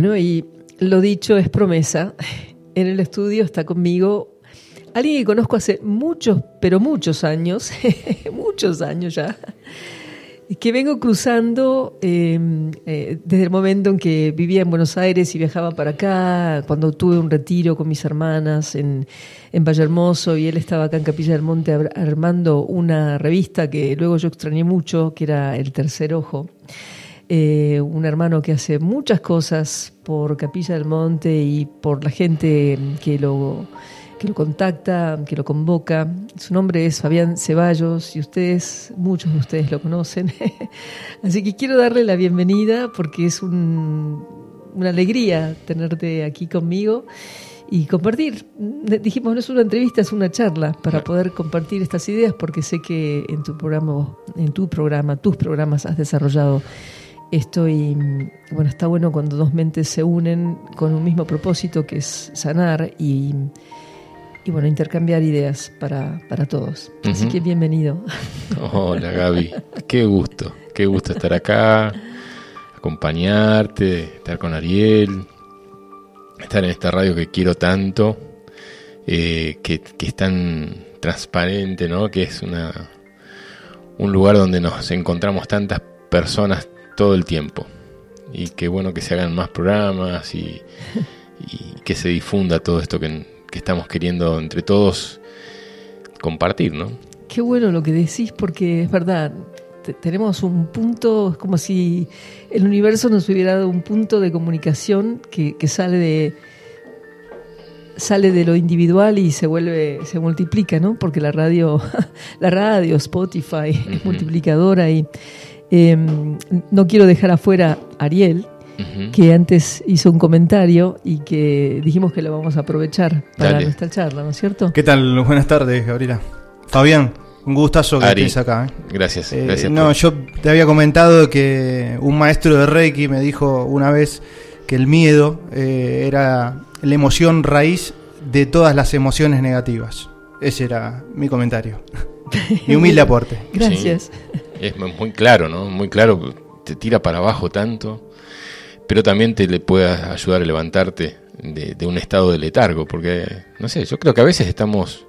Bueno, y lo dicho es promesa. *laughs* En el estudio está conmigo alguien que conozco hace muchos, pero muchos años, *laughs* muchos años ya, que vengo cruzando em, eh, desde el momento en que vivía en Buenos Aires y viajaba para acá, cuando tuve un retiro con mis hermanas en, en Valle Hermoso y él estaba acá en Capilla del Monte armando una revista que luego yo extrañé mucho, que era El Tercer Ojo. Eh, un hermano que hace muchas cosas por Capilla del Monte y por la gente que lo, que lo contacta, que lo convoca. Su nombre es Fabián Ceballos y ustedes, muchos de ustedes lo conocen. *laughs* Así que quiero darle la bienvenida porque es una alegría tenerte aquí conmigo y compartir. Dijimos, no es una entrevista, es una charla para poder compartir estas ideas porque sé que en tu programa, en tu programa, tus programas has desarrollado Estoy, bueno, está bueno cuando dos mentes se unen con un mismo propósito que es sanar y, bueno, intercambiar ideas para, todos. Así que bienvenido. Hola *laughs* Gaby, qué gusto, qué gusto estar acá, acompañarte, estar con Ariel, estar en esta radio que quiero tanto, eh, que, que, es tan transparente, ¿no? Que es una, un lugar donde nos encontramos tantas personas todo el tiempo. Y qué bueno que se hagan más programas y, *laughs* que se difunda todo esto que, estamos queriendo entre todos compartir, ¿no? Qué bueno lo que decís porque es verdad, tenemos un punto, es como si el universo nos hubiera dado un punto de comunicación que, sale de sale de lo individual y se vuelve, se multiplica, ¿no? Porque la radio, *laughs* la radio, Spotify, es multiplicadora y Em, no quiero dejar afuera a Ariel, que antes hizo un comentario y que dijimos que lo vamos a aprovechar para Dale. nuestra charla, ¿no es cierto? ¿Qué tal? Buenas tardes, Gabriela. Fabián, un gustazo que Ari. estés acá. ¿eh? Gracias, Eh, gracias. no, por- yo te había comentado que un maestro de Reiki me dijo una vez que el miedo eh, era la emoción raíz de todas las emociones negativas. Ese era mi comentario. *laughs* mi humilde aporte. Gracias. Es mu- muy claro, ¿no? Muy claro, te tira para abajo tanto, pero también te le puede ayudar a levantarte de, de un estado de letargo, porque, no sé, yo creo que a veces estamos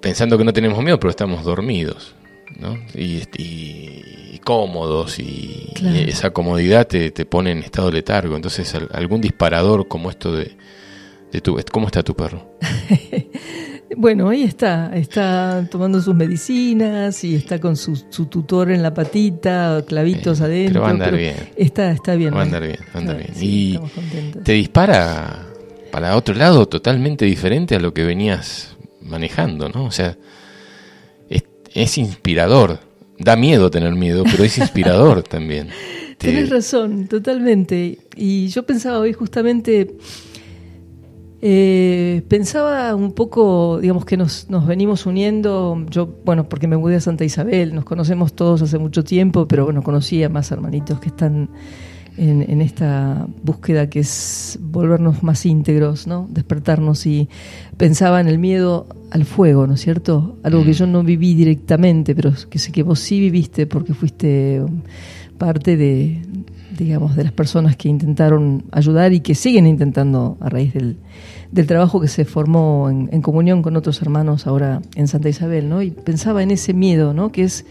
pensando que no tenemos miedo, pero estamos dormidos, ¿no? Y, y- y cómodos, y, Claro. y esa comodidad te, te pone en estado de letargo. Entonces, al- algún disparador como esto de, de tu... ¿Cómo está tu perro? *laughs* Bueno, ahí está, está tomando sus medicinas y está con su, su tutor en la patita, clavitos Eh, adentro. pero va a andar bien. Está, está bien. Va a ¿no? andar bien, va a andar bien. sí, Y te dispara para otro lado totalmente diferente a lo que venías manejando, ¿no? O sea, es, es inspirador. Da miedo tener miedo, pero es inspirador *laughs* también. Te- Tienes razón, totalmente. Y yo pensaba hoy justamente, eh, pensaba un poco, digamos que nos, nos venimos uniendo, yo, bueno, porque me mudé a Santa Isabel, nos conocemos todos hace mucho tiempo, pero bueno, conocí a más hermanitos que están en, en esta búsqueda que es volvernos más íntegros, ¿no? Despertarnos y pensaba en el miedo al fuego, ¿no es cierto? Algo que yo no viví directamente, pero que sé que vos sí viviste porque fuiste parte de, digamos, de las personas que intentaron ayudar y que siguen intentando a raíz del, del trabajo que se formó en, en comunión con otros hermanos ahora en Santa Isabel, ¿no? Y pensaba en ese miedo, ¿no? Que es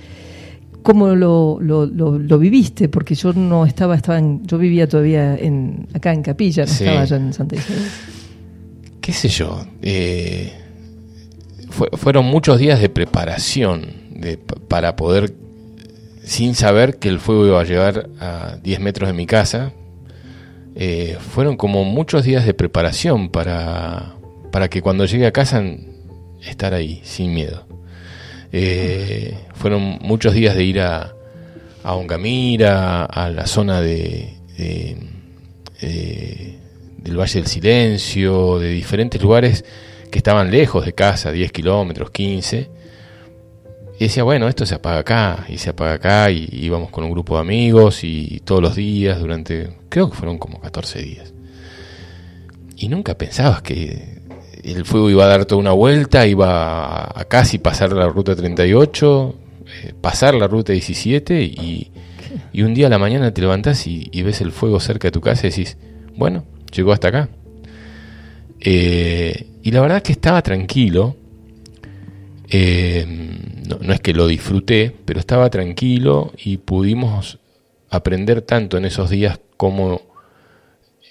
cómo lo, lo, lo, lo viviste, porque yo no estaba, estaba en, yo vivía todavía en, acá en Capilla, no Sí. estaba allá en Santa Isabel. qué sé yo, eh, fue- fueron muchos días de preparación de, pa- para poder, sin saber que el fuego iba a llegar a 10 metros de mi casa, eh, fueron como muchos días de preparación para, para que cuando llegue a casa estar ahí, sin miedo. Eh, fueron muchos días de ir a, a Ongamira, a la zona de, de- del Valle del Silencio, de diferentes lugares que estaban lejos de casa, 10 kilómetros, 15. Y decía, bueno, esto se apaga acá, y se apaga acá, y íbamos con un grupo de amigos, y todos los días, durante, creo que fueron como 14 días. Y nunca pensabas que el fuego iba a dar toda una vuelta, iba a, casi pasar la ruta 38, eh, pasar la ruta 17, y, y un día a la mañana te levantás y, y ves el fuego cerca de tu casa y decís, bueno, llegó hasta acá. Eh, y la verdad que estaba tranquilo. Eh, no, es que lo disfruté, pero estaba tranquilo y pudimos aprender tanto en esos días cómo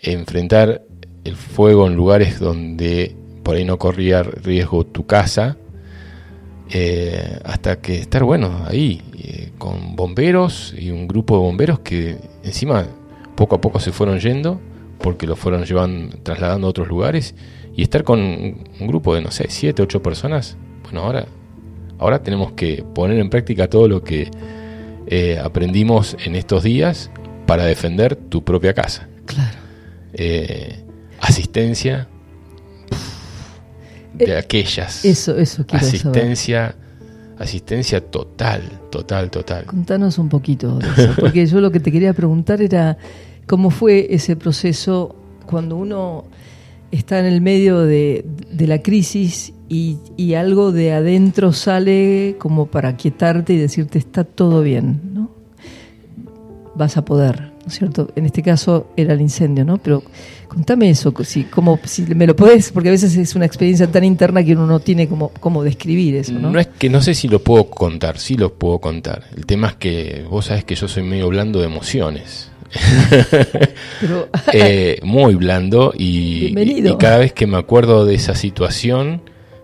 enfrentar el fuego en lugares donde por ahí no corría riesgo tu casa, eh, hasta que estar bueno ahí, eh, con bomberos y un grupo de bomberos que encima poco a poco se fueron yendo porque lo fueron llevando, trasladando a otros lugares y estar con un, grupo de no sé, siete, ocho personas. Bueno, ahora, ahora tenemos que poner en práctica todo lo que eh, aprendimos en estos días para defender tu propia casa. Claro. Eh, asistencia de Eh, aquellas. Eso, eso quiero saber. asistencia, asistencia total, total, total. Contanos un poquito de eso, porque yo lo que te quería preguntar era cómo fue ese proceso cuando uno está en el medio de, la crisis y, y algo de adentro sale como para quietarte y decirte está todo bien, ¿no? Vas a poder, ¿no es cierto? En este caso era el incendio, ¿no? Pero contame eso, si, como, si me lo podés, porque a veces es una experiencia tan interna que uno no tiene como, como describir eso, ¿no? No es que no sé si lo puedo contar, sí lo puedo contar. El tema es que vos sabés que yo soy medio blando de emociones. Pero, *laughs* Eh, muy blando y, cada vez que me acuerdo de esa situación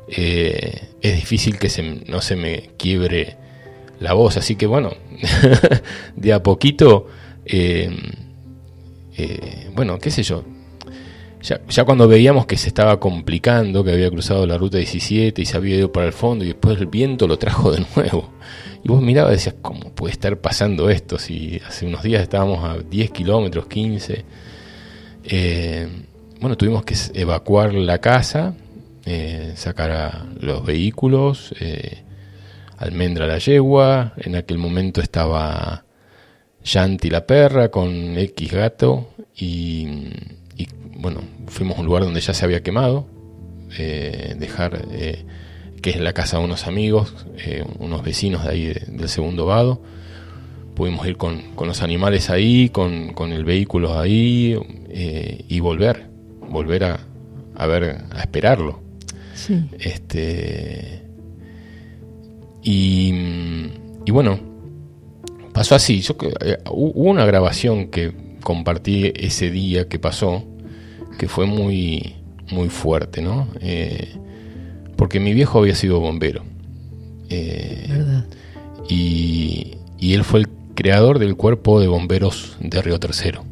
eh, es difícil que se, no se me quiebre la voz. Así que bueno, *laughs* de a poquito, eh, bueno, qué sé yo. Ya, cuando veíamos que se estaba complicando, que había cruzado la ruta 17 y se había ido para el fondo y después el viento lo trajo de nuevo. Y vos mirabas y decías, ¿cómo puede estar pasando esto? Si hace unos días estábamos a 10 kilómetros, 15. Eh, bueno, tuvimos que evacuar la casa, eh, sacar a los vehículos, eh, almendra la yegua, en aquel momento estaba Yanti la perra con X gato y, y, bueno, fuimos a un lugar donde ya se había quemado, eh, dejar eh, que es la casa de unos amigos, eh, unos vecinos de ahí de- del segundo vado. Pudimos ir con, con los animales ahí, con, con el vehículo ahí y volver, volver a, a ver, a esperarlo. Sí. Este. Y, y bueno, pasó así. Yo, que- eh, hu- hubo una grabación que compartí ese día que pasó, que fue muy, muy fuerte, ¿no? Eh, porque mi viejo había sido bombero. Eh, ¿Verdad? y, y él fue el creador del cuerpo de bomberos de Río Tercero.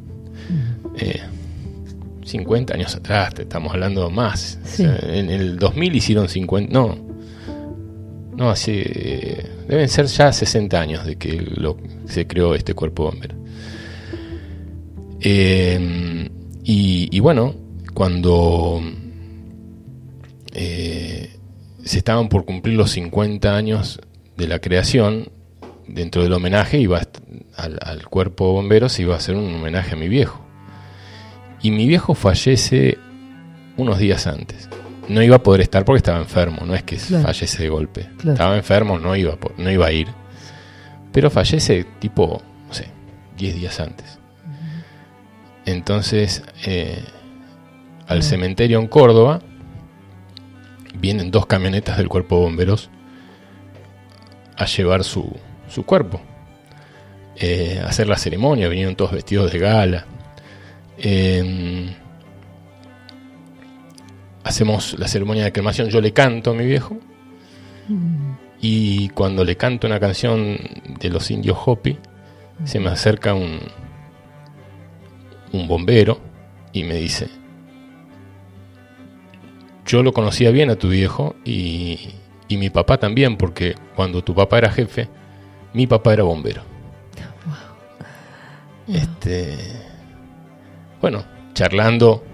Eh, 50 años atrás, te estamos hablando más. O Sí. sea, en el 2000 hicieron 50, no, no, hace, deben ser ya 60 años de que lo, se creó este cuerpo bombero. Eh, y, y bueno, cuando eh, se estaban por cumplir los 50 años de la creación, dentro del homenaje iba a al, al cuerpo bombero se iba a hacer un homenaje a mi viejo. Y mi viejo fallece unos días antes. No iba a poder estar porque estaba enfermo, no es que Claro. fallece de golpe. Claro. Estaba enfermo, no iba, no iba a ir. Pero fallece tipo, no sé, 10 días antes. Entonces, eh, al cementerio en Córdoba, vienen dos camionetas del cuerpo de bomberos a llevar su, su cuerpo, eh, a hacer la ceremonia, vinieron todos vestidos de gala. Eh, hacemos la ceremonia de cremación, yo le canto a mi viejo, y cuando le canto una canción de los indios Hopi, se me acerca un, un bombero y me dice, yo lo conocía bien a tu viejo y, y mi papá también, porque cuando tu papá era jefe, mi papá era bombero. Este, bueno, charlando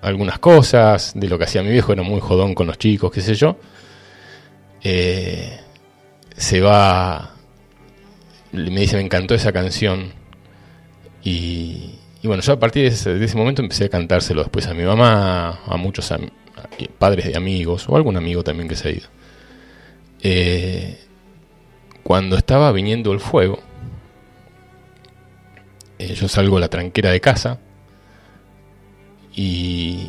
algunas cosas de lo que hacía mi viejo, era muy jodón con los chicos, qué sé yo. Eh, se va, me dice, me encantó esa canción. Y, y bueno, yo a partir de ese, momento empecé a cantárselo después a mi mamá, a muchos padres de amigos, o algún amigo también que se ha ido. Eh, cuando estaba viniendo el fuego, eh, yo salgo a la tranquera de casa y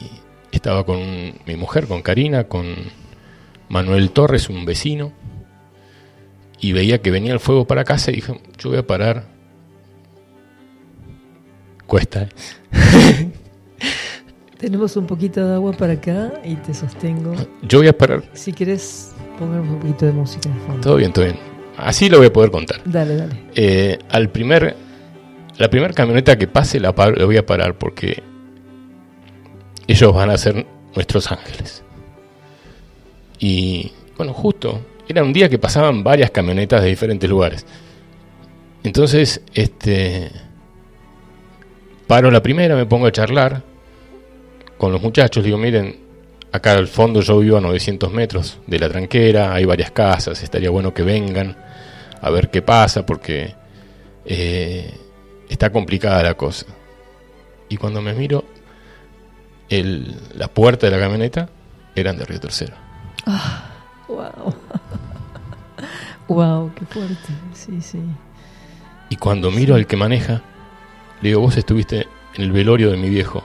estaba con mi mujer, con Karina, con Manuel Torres, un vecino, y veía que venía el fuego para casa y dije, yo voy a parar. Cuesta, ¿eh? *laughs* Tenemos un poquito de agua para acá y te sostengo. Yo voy a parar. Si querés, pongamos un poquito de música de fondo. Todo bien, todo bien. Así lo voy a poder contar. Dale, dale. Eh, al primer, la primera camioneta que pase la, la voy a parar porque ellos van a ser nuestros ángeles. Y bueno, justo, era un día que pasaban varias camionetas de diferentes lugares. Entonces, este, paro la primera, me pongo a charlar con los muchachos, digo, miren, acá al fondo yo vivo a 900 metros de la tranquera, hay varias casas, estaría bueno que vengan a ver qué pasa porque eh, está complicada la cosa. Y cuando me miro, el, la puerta de la camioneta eran de Río Tercero. Wow. wow, *laughs* qué fuerte. Sí, sí. Y cuando miro al que maneja, le digo, vos estuviste en el velorio de mi viejo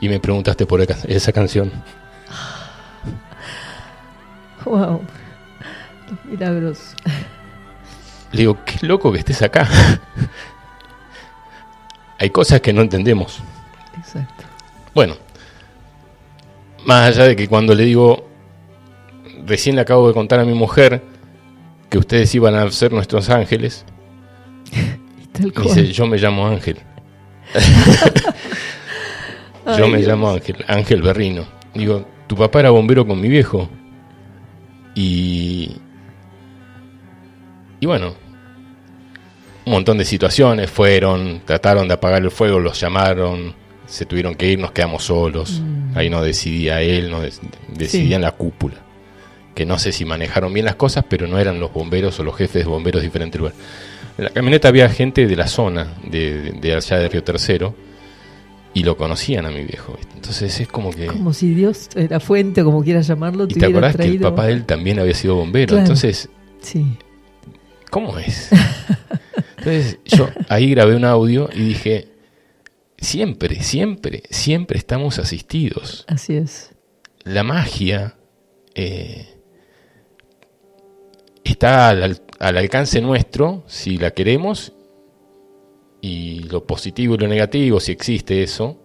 y me preguntaste por esa- canción. *laughs* Wow. Milagros. Le digo, qué loco que estés acá. *laughs* Hay cosas que no entendemos. Exacto. Bueno, más allá de que cuando le digo, recién le acabo de contar a mi mujer que ustedes iban a ser nuestros ángeles, *laughs* tal me cual. dice, yo me llamo Ángel. *laughs* Yo Ay, me Dios. llamo Ángel, Ángel Berrino. Digo, tu papá era bombero con mi viejo. Y. Y bueno. Un montón de situaciones fueron, trataron de apagar el fuego, los llamaron, se tuvieron que ir, nos quedamos solos. Ahí no decidía él, no decidían la cúpula. Que no sé si manejaron bien las cosas, pero no eran los bomberos o los jefes de bomberos de diferentes lugares. En la camioneta había gente de la zona, de, allá de Río Tercero, y lo conocían a mi viejo. ¿viste? Entonces es como que... Como si Dios, la fuente, como quieras llamarlo, ¿Y te, te acordás que el papá de él también había sido bombero? Claro. Entonces, Sí. ¿cómo es? Entonces yo ahí grabé un audio y dije, siempre, siempre, siempre estamos asistidos. Así es. La magia eh, está al, al- al alcance nuestro si la queremos y lo positivo y lo negativo, si existe eso,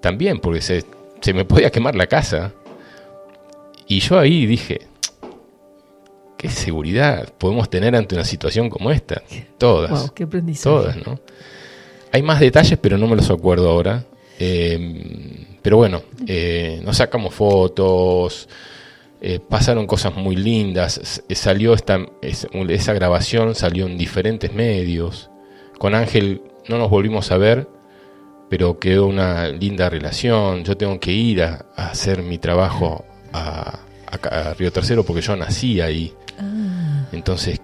también, porque se, se me podía quemar la casa. Y yo ahí dije, ¿qué seguridad podemos tener ante una situación como esta? Todas. Wow, qué aprendizaje. Todas, ¿no? Hay más detalles, pero no me los acuerdo ahora. Eh, pero bueno, eh, nos sacamos fotos, eh, pasaron cosas muy lindas. S- Salió esta, es- esa grabación, salió en diferentes medios. Con Ángel no nos volvimos a ver, pero quedó una linda relación. Yo tengo que ir a, a hacer mi trabajo a, a- a Río Tercero porque yo nací ahí. Entonces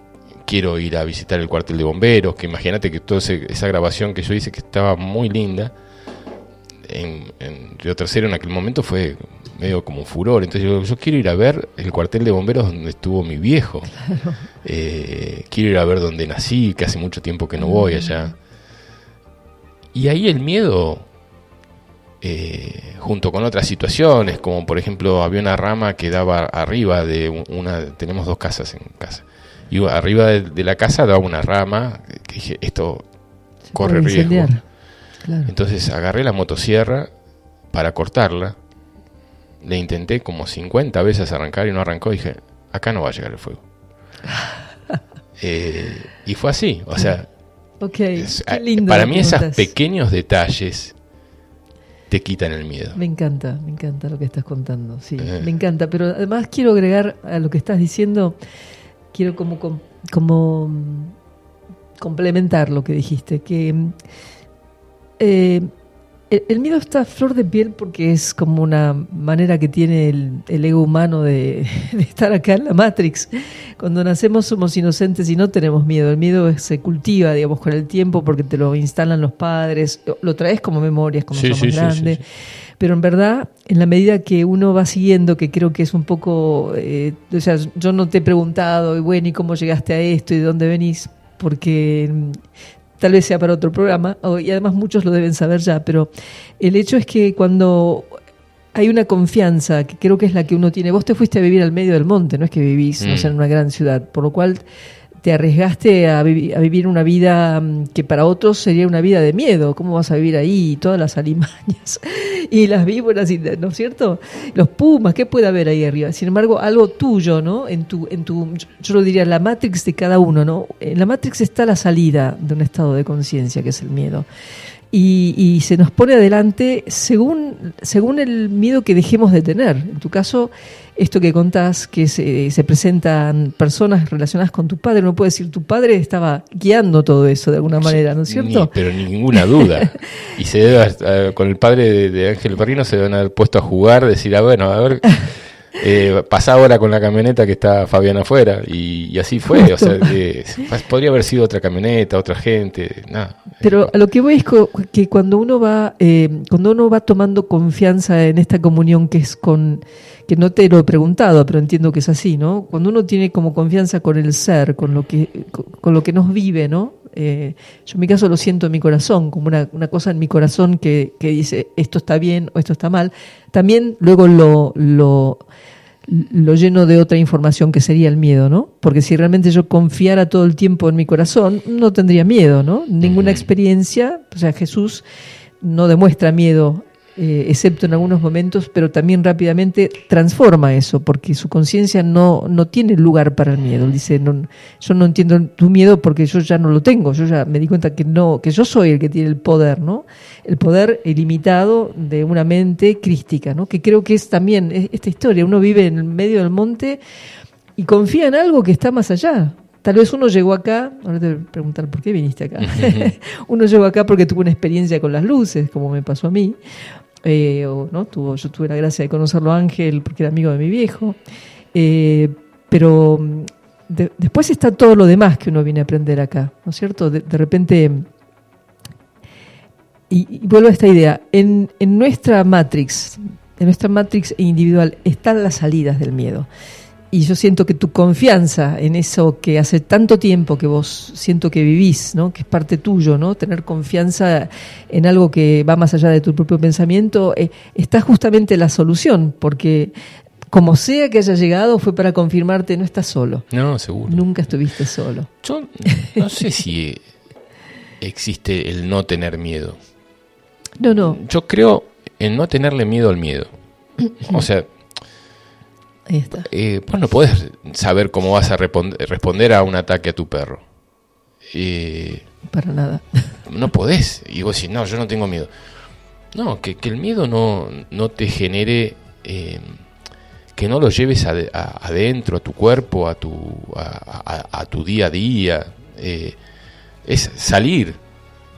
quiero ir a visitar el cuartel de bomberos, que imagínate que toda esa grabación que yo hice que estaba muy linda, en, en Río Tercero en aquel momento fue medio como un furor. Entonces yo, yo quiero ir a ver el cuartel de bomberos donde estuvo mi viejo. Eh, quiero ir a ver donde nací, que hace mucho tiempo que no voy allá. Y ahí el miedo, eh, junto con otras situaciones, como por ejemplo había una rama que daba arriba de un- una, tenemos dos casas en casa, y arriba de, de la casa daba una rama que dije, esto Se corre riesgo. Claro. Entonces agarré la motosierra para cortarla, le intenté como 50 veces arrancar y no arrancó, dije, acá no va a llegar el fuego. *laughs* Eh, y fue así, o sea, *laughs* ok, es- qué lindo para mí esos pequeños detalles te quitan el miedo. Me encanta, me encanta lo que estás contando, sí, Eh. me encanta, pero además quiero agregar a lo que estás diciendo, quiero como, com- como mm, complementar lo que dijiste, que eh, el, el miedo está a flor de piel porque es como una manera que tiene el, el ego humano de, *laughs* de estar acá en la Matrix. Cuando nacemos somos inocentes y no tenemos miedo. El miedo se cultiva, digamos, con el tiempo porque te lo instalan los padres, lo traes como memorias, como Sí, somos sí, grandes. sí. Pero en verdad, en la medida que uno va siguiendo, que creo que es un poco, eh, o sea, yo no te he preguntado, y bueno, ¿y cómo llegaste a esto y de dónde venís? Porque tal vez sea para otro programa, y además muchos lo deben saber ya, pero el hecho es que cuando hay una confianza, que creo que es la que uno tiene, vos te fuiste a vivir al medio del monte, no es que vivís no Mm. en una gran ciudad, por lo cual te arriesgaste a, vivi- a vivir una vida mm, que para otros sería una vida de miedo. ¿Cómo vas a vivir ahí? Todas las alimañas *laughs* y las víboras, y- ¿no es cierto? Los pumas, ¿qué puede haber ahí arriba? Sin embargo, algo tuyo, ¿no? En tu, en tu, yo lo diría, la matrix de cada uno, ¿no? En la matrix está la salida de un estado de conciencia, que es el miedo. Y, y se nos pone adelante según, según el miedo que dejemos de tener. En tu caso, esto que contás, que se, se presentan personas relacionadas con tu padre, no puede decir, tu padre estaba guiando todo eso de alguna manera, ¿no es cierto? Ni- pero ninguna duda. Y se debe, con el padre de, de Ángel Perrino se deben haber puesto a jugar, decir, ah, bueno, a ver, eh, pasá ahora con la camioneta que está Fabián afuera. Y, y así fue. O sea, que podría haber sido otra camioneta, otra gente, nada. Pero a lo que voy es que cuando uno va, eh, cuando uno va tomando confianza en esta comunión que es con, que no te lo he preguntado, pero entiendo que es así, ¿no? Cuando uno tiene como confianza con el ser, con lo que, con, con lo que nos vive, ¿no? Eh, yo en mi caso lo siento en mi corazón, como una, una cosa en mi corazón que, que dice esto está bien o esto está mal. También luego lo, lo, lo lleno de otra información que sería el miedo, ¿no? Porque si realmente yo confiara todo el tiempo en mi corazón, no tendría miedo, ¿no? Ninguna experiencia, o sea, Jesús no demuestra miedo eh, excepto en algunos momentos, pero también rápidamente transforma eso, porque su conciencia no, no tiene lugar para el miedo. Dice, no, yo no entiendo tu miedo porque yo ya no lo tengo, yo ya me di cuenta que no, que yo soy el que tiene el poder, ¿no? El poder ilimitado de una mente crística, ¿no? Que creo que es también es- esta historia. Uno vive en el medio del monte y confía en algo que está más allá. Tal vez uno llegó acá, ahora te voy a preguntar por qué viniste acá. *laughs* uno llegó acá porque tuvo una experiencia con las luces, como me pasó a mí. Eh, ¿no? Tuvo, yo tuve la gracia de conocerlo a Ángel porque era amigo de mi viejo. Eh, pero mm, de- después está todo lo demás que uno viene a aprender acá, ¿no es cierto? De, de repente, y, y vuelvo a esta idea, en, en nuestra Matrix, en nuestra Matrix individual, están las salidas del miedo. Y yo siento que tu confianza en eso que hace tanto tiempo que vos siento que vivís, ¿no? que es parte tuyo, ¿no? tener confianza en algo que va más allá de tu propio pensamiento, eh, está justamente la solución, porque como sea que haya llegado, fue para confirmarte, no estás solo, No, seguro. nunca estuviste solo. Yo no sé si existe el no tener miedo. No, no, Yo creo en no tenerle miedo al miedo. *clears throat* O sea, ahí está. eh, vos no podés saber cómo vas a responder a un ataque a tu perro. Eh, Para nada. *laughs* no podés. Y vos decís, no, yo no tengo miedo. No, que, que el miedo no, no te genere, eh, que no lo lleves a- adentro, a tu cuerpo, a tu, a, a- a tu día a día. Eh, es salir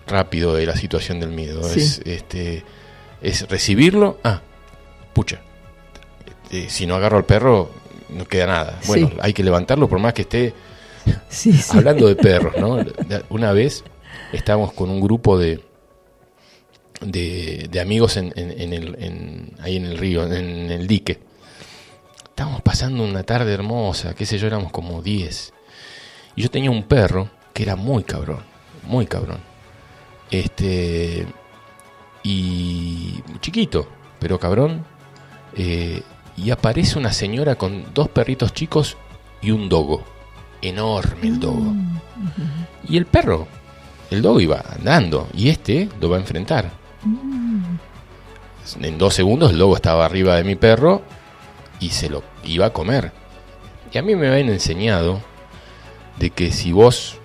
rápido de la situación del miedo. Sí. Es, este, es recibirlo. Ah, pucha. Eh, si no agarro al perro, no queda nada. Bueno, Sí. hay que levantarlo por más que esté Sí, sí. Hablando de perros, ¿no? Una vez estábamos con un grupo de de, de amigos en, en- en el, en- ahí en el río, en el dique. Estábamos pasando una tarde hermosa, qué sé yo, éramos como 10. Y yo tenía un perro que era muy cabrón, muy cabrón. Este. Y. chiquito, pero cabrón. eh, y aparece una señora con dos perritos chicos y un dogo. Enorme el dogo. Y el perro, el dogo iba andando y este lo va a enfrentar. En dos segundos el dogo estaba arriba de mi perro y se lo iba a comer. Y a mí me habían enseñado de que si vos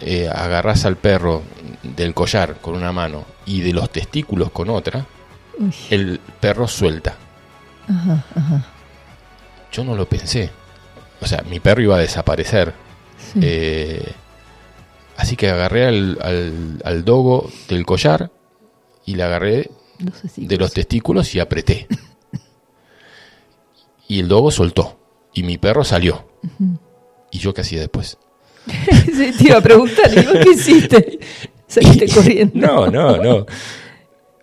eh, agarrás al perro del collar con una mano y de los testículos con otra, Uy, el perro suelta. Ajá, ajá. Yo no lo pensé. O sea, mi perro iba a desaparecer. Sí. Eh, así que agarré al, al, al dogo del collar y le agarré de los testículos y apreté. Y el dogo soltó. Y mi perro salió. ¿Y yo qué hacía después? *laughs* Sí, te iba a preguntar, y vos qué hiciste? *laughs* Saliste corriendo. No, no, no.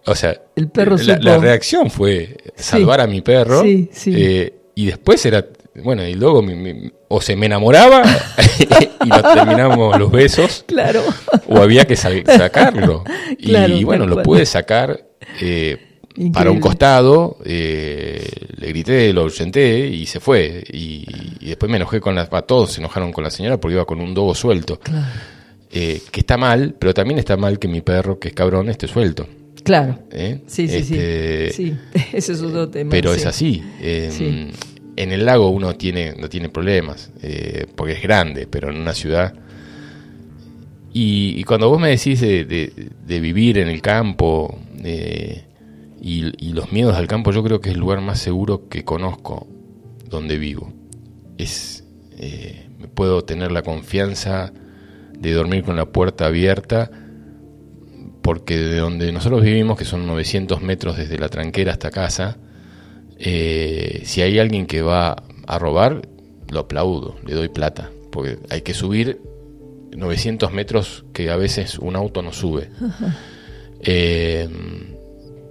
O sea, El perro la, reacción fue salvar a mi perro. Sí, sí. eh, y después era, bueno, y luego mi- mi- o se me enamoraba *laughs* y nos terminamos los besos, Claro. o había que sa- sacarlo. *laughs* Y, Claro, bueno, tal lo cual. pude sacar eh, para un costado, eh, le grité, lo ahuyenté y se fue. Y, y después me enojé con la, a todos se enojaron con la señora porque iba con un dogo suelto. Claro. Eh, que está mal, pero también está mal que mi perro, que es cabrón, esté suelto. Claro. ¿eh? Sí, sí, Este, sí. Sí, *laughs* ese es otro tema. Pero sí. es así. eh, Sí. En el lago uno tiene, no tiene problemas, eh, porque es grande, pero en una ciudad... Y, y cuando vos me decís de, de- de vivir en el campo eh, y, y los miedos al campo, yo creo que es el lugar más seguro que conozco donde vivo. Es, eh, me puedo tener la confianza de dormir con la puerta abierta porque de donde nosotros vivimos, que son 900 metros desde la tranquera hasta casa, eh, si hay alguien que va a robar, lo aplaudo, le doy plata, porque hay que subir 900 metros que a veces un auto no sube. *laughs* Eh,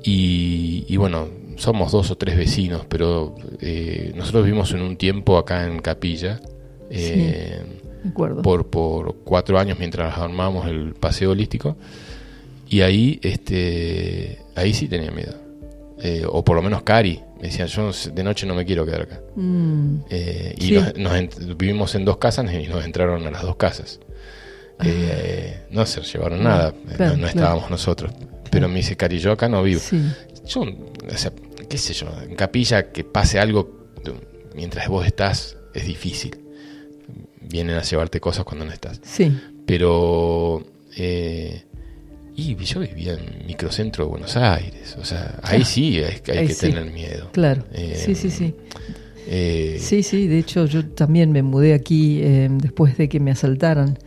y, y bueno, somos dos o tres vecinos, pero eh, nosotros vivimos en un tiempo acá en Capilla. por, por cuatro años mientras armábamos el paseo holístico y ahí este ahí sí tenía miedo Eh, o por lo menos Cari me decía yo de noche no me quiero quedar acá Mm, Eh, y Sí. nos- nos ent- vivimos en dos casas y nos entraron a las dos casas Eh, no se llevaron nada Ah. Claro, no, no claro. estábamos nosotros pero me dice Cari yo acá no vivo sí. yo, o sea, qué sé yo, en capilla que pase algo mientras vos estás es difícil. Vienen a llevarte cosas cuando no estás. Sí. Pero eh, y yo vivía en microcentro de Buenos Aires, o sea, ahí sí hay, hay Ahí que sí. tener miedo. Claro. Eh, sí, sí, sí. Eh, Sí, sí, de hecho yo también me mudé aquí eh, después de que me asaltaran,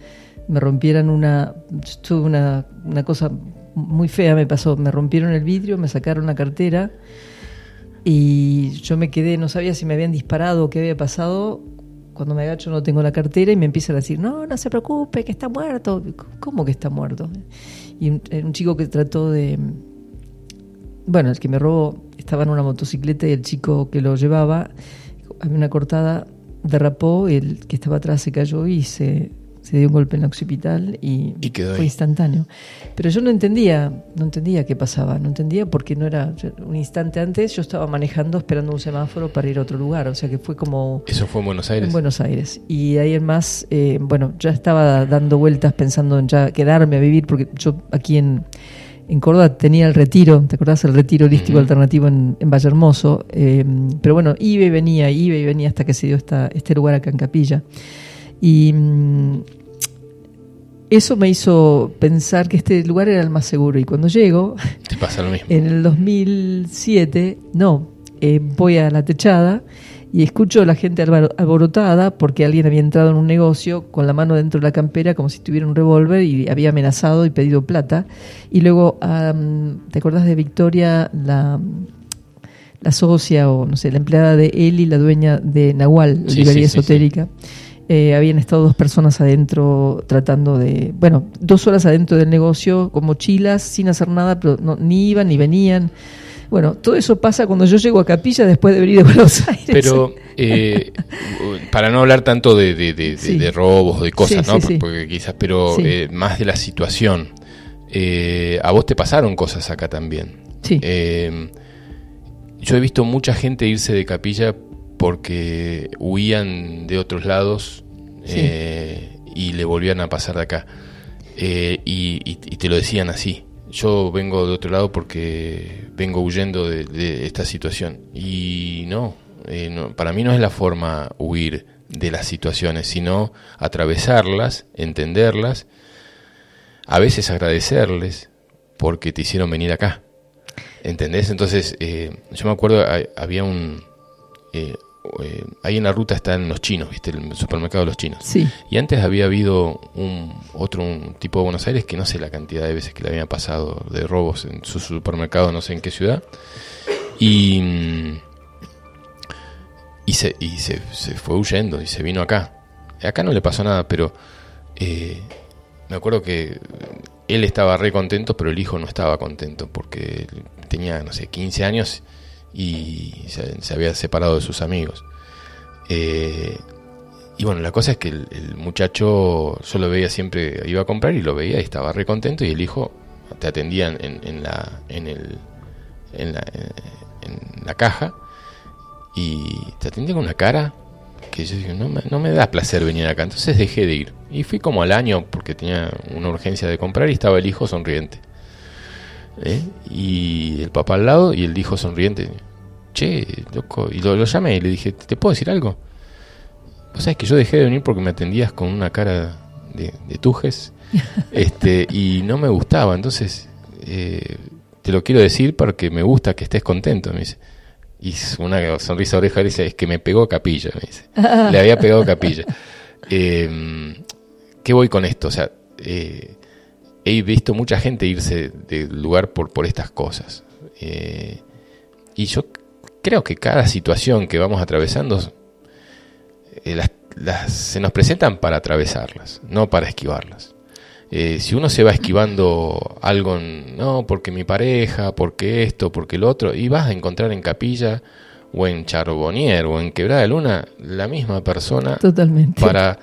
me rompieran una, tuve una, una cosa muy fea me pasó, me rompieron el vidrio, me sacaron la cartera y yo me quedé, no sabía si me habían disparado o qué había pasado. Cuando me agacho no tengo la cartera y me empiezan a decir, no, no se preocupe, que está muerto. ¿Cómo que está muerto? Y un, un chico que trató de, bueno, el que me robó estaba en una motocicleta y el chico que lo llevaba, había una cortada, derrapó, el que estaba atrás se cayó y se, se dio un golpe en el occipital y, Y quedó fue instantáneo. Pero yo no entendía, no entendía qué pasaba, no entendía porque no era un instante antes, yo estaba manejando esperando un semáforo para ir a otro lugar, o sea que fue como Eso fue en Buenos Aires. en Buenos Aires. Y de ahí en más, eh, bueno, ya estaba dando vueltas pensando en ya quedarme a vivir, porque yo aquí en, en Córdoba tenía el retiro, ¿te acordás? El retiro holístico alternativo en, en Valle Hermoso. eh, pero bueno, iba y venía, iba y venía hasta que se dio esta, este lugar acá en Capilla. Y mm, eso me hizo pensar que este lugar era el más seguro. Y cuando llego, Te pasa lo mismo. *laughs* en el 2007, no, eh, voy a la techada y escucho a la gente alborotada porque alguien había entrado en un negocio con la mano dentro de la campera como si tuviera un revólver y había amenazado y pedido plata. Y luego, am, ¿te acordás de Victoria, la, la socia o no sé, la empleada de Eli, la dueña de Nahual, Sí, librería sí, sí, esotérica? Eh, habían estado dos personas adentro tratando de, bueno, dos horas adentro del negocio con mochilas, sin hacer nada, pero no- ni iban ni venían. Bueno, todo eso pasa cuando yo llego a Capilla después de venir de Buenos *laughs* Aires. Pero eh, para no hablar tanto de, de, de- de- Sí. de robos, de cosas, Sí, ¿no? sí. Porque quizás, pero eh, más de la situación. A vos te pasaron cosas acá también. Sí. Yo he visto mucha gente irse de capilla porque huían de otros lados Sí. eh, y le volvían a pasar de acá. Eh, y, y- y te lo decían así. Yo vengo de otro lado porque vengo huyendo de, de esta situación. Y no, eh, no, para mí no es la forma huir de las situaciones, sino atravesarlas, entenderlas, a veces agradecerles porque te hicieron venir acá. ¿Entendés? Entonces, eh, yo me acuerdo, había un... eh, eh, ahí en la ruta están los chinos, ¿viste? El supermercado de los chinos. Sí, Y antes había habido un otro un tipo de Buenos Aires que no sé la cantidad de veces que le había pasado de robos en su supermercado, no sé en qué ciudad. Y, y, se, y se, se fue huyendo y se vino acá. Acá no le pasó nada, pero eh, me acuerdo que él estaba re contento, pero el hijo no estaba contento porque tenía, no sé, 15 años y se, había separado de sus amigos. Eh, y bueno, la cosa es que el, el muchacho, yo lo veía siempre, iba a comprar y lo veía y estaba re contento y el hijo te atendía en, en la, en, el, en, la, en la caja y te atendía con una cara que yo digo, no me, no me da placer venir acá, entonces dejé de ir. Y fui como al año porque tenía una urgencia de comprar y estaba el hijo sonriente. ¿Eh? Y el papá al lado y el hijo sonriente. Che, loco. Y lo, lo llamé y le dije, ¿te puedo decir algo? Vos sabés que yo dejé de venir porque me atendías con una cara de, de tujes *laughs* este, y no me gustaba. Entonces, eh, te lo quiero decir porque me gusta que estés contento. Me dice. Y una sonrisa oreja le dice, es que me pegó capilla, me dice. *laughs* Le había pegado capilla. Eh, ¿Qué voy con esto? O sea, eh, he visto mucha gente irse del lugar por, por estas cosas. Eh, y yo creo que cada situación que vamos atravesando eh, las, las- se nos presentan para atravesarlas, no para esquivarlas. Eh, si uno se va esquivando algo, no, porque mi pareja, porque esto, porque lo otro, y vas a encontrar en Capilla o en Charbonnier o en Quebrada de Luna la misma persona totalmente. para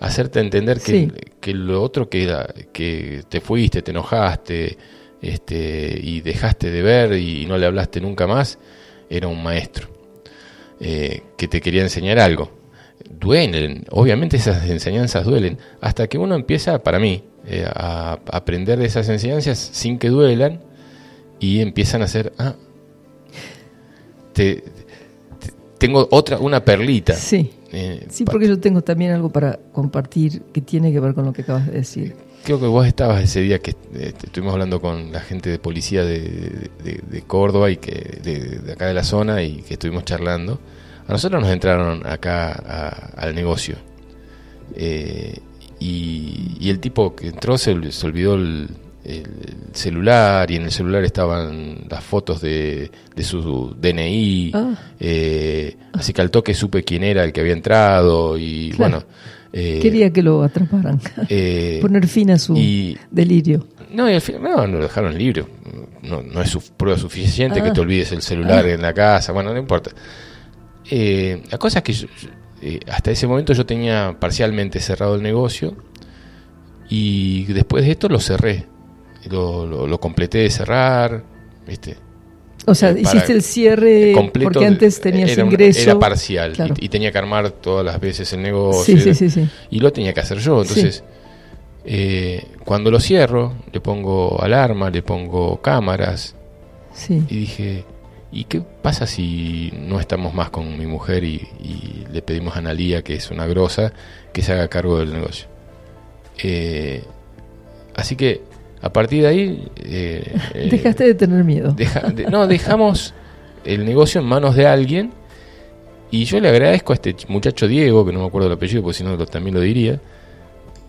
hacerte entender que, Sí. que lo otro que, que te fuiste, te enojaste este, y dejaste de ver y no le hablaste nunca más, era un maestro eh, que te quería enseñar algo. Duelen, obviamente esas enseñanzas duelen, hasta que uno empieza, para mí, eh, a aprender de esas enseñanzas sin que duelan y empiezan a hacer, ah, te- te- tengo otra, una perlita. Sí. Eh, Sí, porque yo tengo también algo para compartir que tiene que ver con lo que acabas de decir. Creo que vos estabas ese día que eh, estuvimos hablando con la gente de policía de, de- de Córdoba y que de, de acá de la zona y que estuvimos charlando. A nosotros nos entraron acá a- al negocio. Eh, y, y el tipo que entró se, ol- se olvidó el, el celular y en el celular estaban las fotos de, de su DNI. Ah. Eh, así que al toque supe quién era el que había entrado y Claro. bueno. Eh, Quería que lo atraparan. eh, *laughs* Poner fin a su y- delirio. no, y al final, no, no lo dejaron libre. No, no es su prueba suficiente Ah. que te olvides el celular Ah. en la casa. Bueno, no importa. Eh, la cosa es que yo- yo, eh, hasta ese momento yo tenía parcialmente cerrado el negocio y después de esto lo cerré. Lo, lo- lo completé de cerrar. ¿viste? O sea, Eh, hiciste el cierre completo porque antes tenías era una- ingreso. era parcial Claro. y, y tenía que armar todas las veces el negocio. Sí, sí, sí, y lo tenía que hacer yo. Entonces, eh, cuando lo cierro, le pongo alarma, le pongo cámaras Sí. y dije, ¿y qué pasa si no estamos más con mi mujer y, y le pedimos a Analía, que es una grosa, que se haga cargo del negocio? Eh, así que a partir de ahí... eh, *laughs* eh, Dejaste de tener miedo. deja- de- no, dejamos el negocio en manos de alguien y yo le agradezco a este ch- muchacho Diego, que no me acuerdo el apellido, porque si no lo- también lo diría,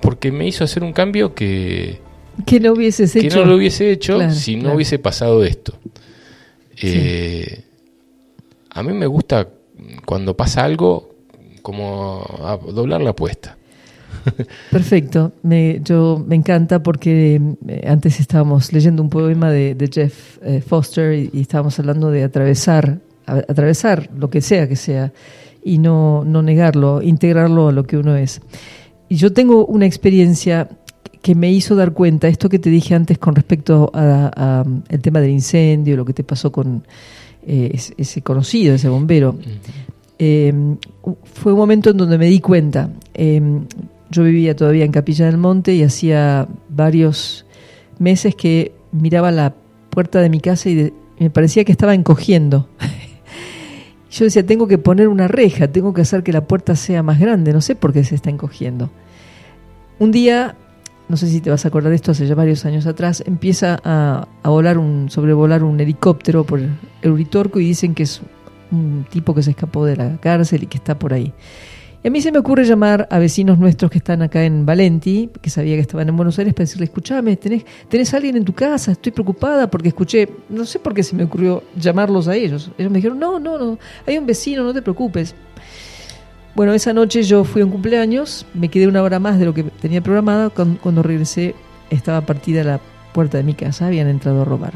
porque me hizo hacer un cambio que, que no hubieses que hecho. no lo hubiese hecho Claro, si no claro. hubiese pasado esto. Eh, A mí me gusta cuando pasa algo como a doblar la apuesta. *laughs* Perfecto. Me, yo me encanta porque eh, antes estábamos leyendo un poema de, de Jeff eh, Foster y, y estábamos hablando de atravesar, a- atravesar lo que sea que sea y no, no negarlo, integrarlo a lo que uno es. Y yo tengo una experiencia que me hizo dar cuenta, esto que te dije antes con respecto a, a, um, el tema del incendio, lo que te pasó con eh, ese, ese conocido, ese bombero. Eh, fue un momento en donde me di cuenta. eh, yo vivía todavía en Capilla del Monte y hacía varios meses que miraba la puerta de mi casa y me parecía que estaba encogiendo. *laughs* Yo decía, tengo que poner una reja, tengo que hacer que la puerta sea más grande, no sé por qué se está encogiendo. Un día, no sé si te vas a acordar de esto, hace ya varios años atrás, empieza a, volar un, sobrevolar un helicóptero por el Uritorco y dicen que es un tipo que se escapó de la cárcel y que está por ahí. Y a mí se me ocurre llamar a vecinos nuestros que están acá en Valenti, que sabía que estaban en Buenos Aires, para decirle, escúchame, ¿tenés, ¿tenés alguien en tu casa? Estoy preocupada porque escuché, no sé por qué se me ocurrió llamarlos a ellos. Ellos me dijeron, no, no, no, hay un vecino, no te preocupes. Bueno, esa noche yo fui a un cumpleaños, me quedé una hora más de lo que tenía programada, cuando regresé estaba partida la puerta de mi casa, habían entrado a robar.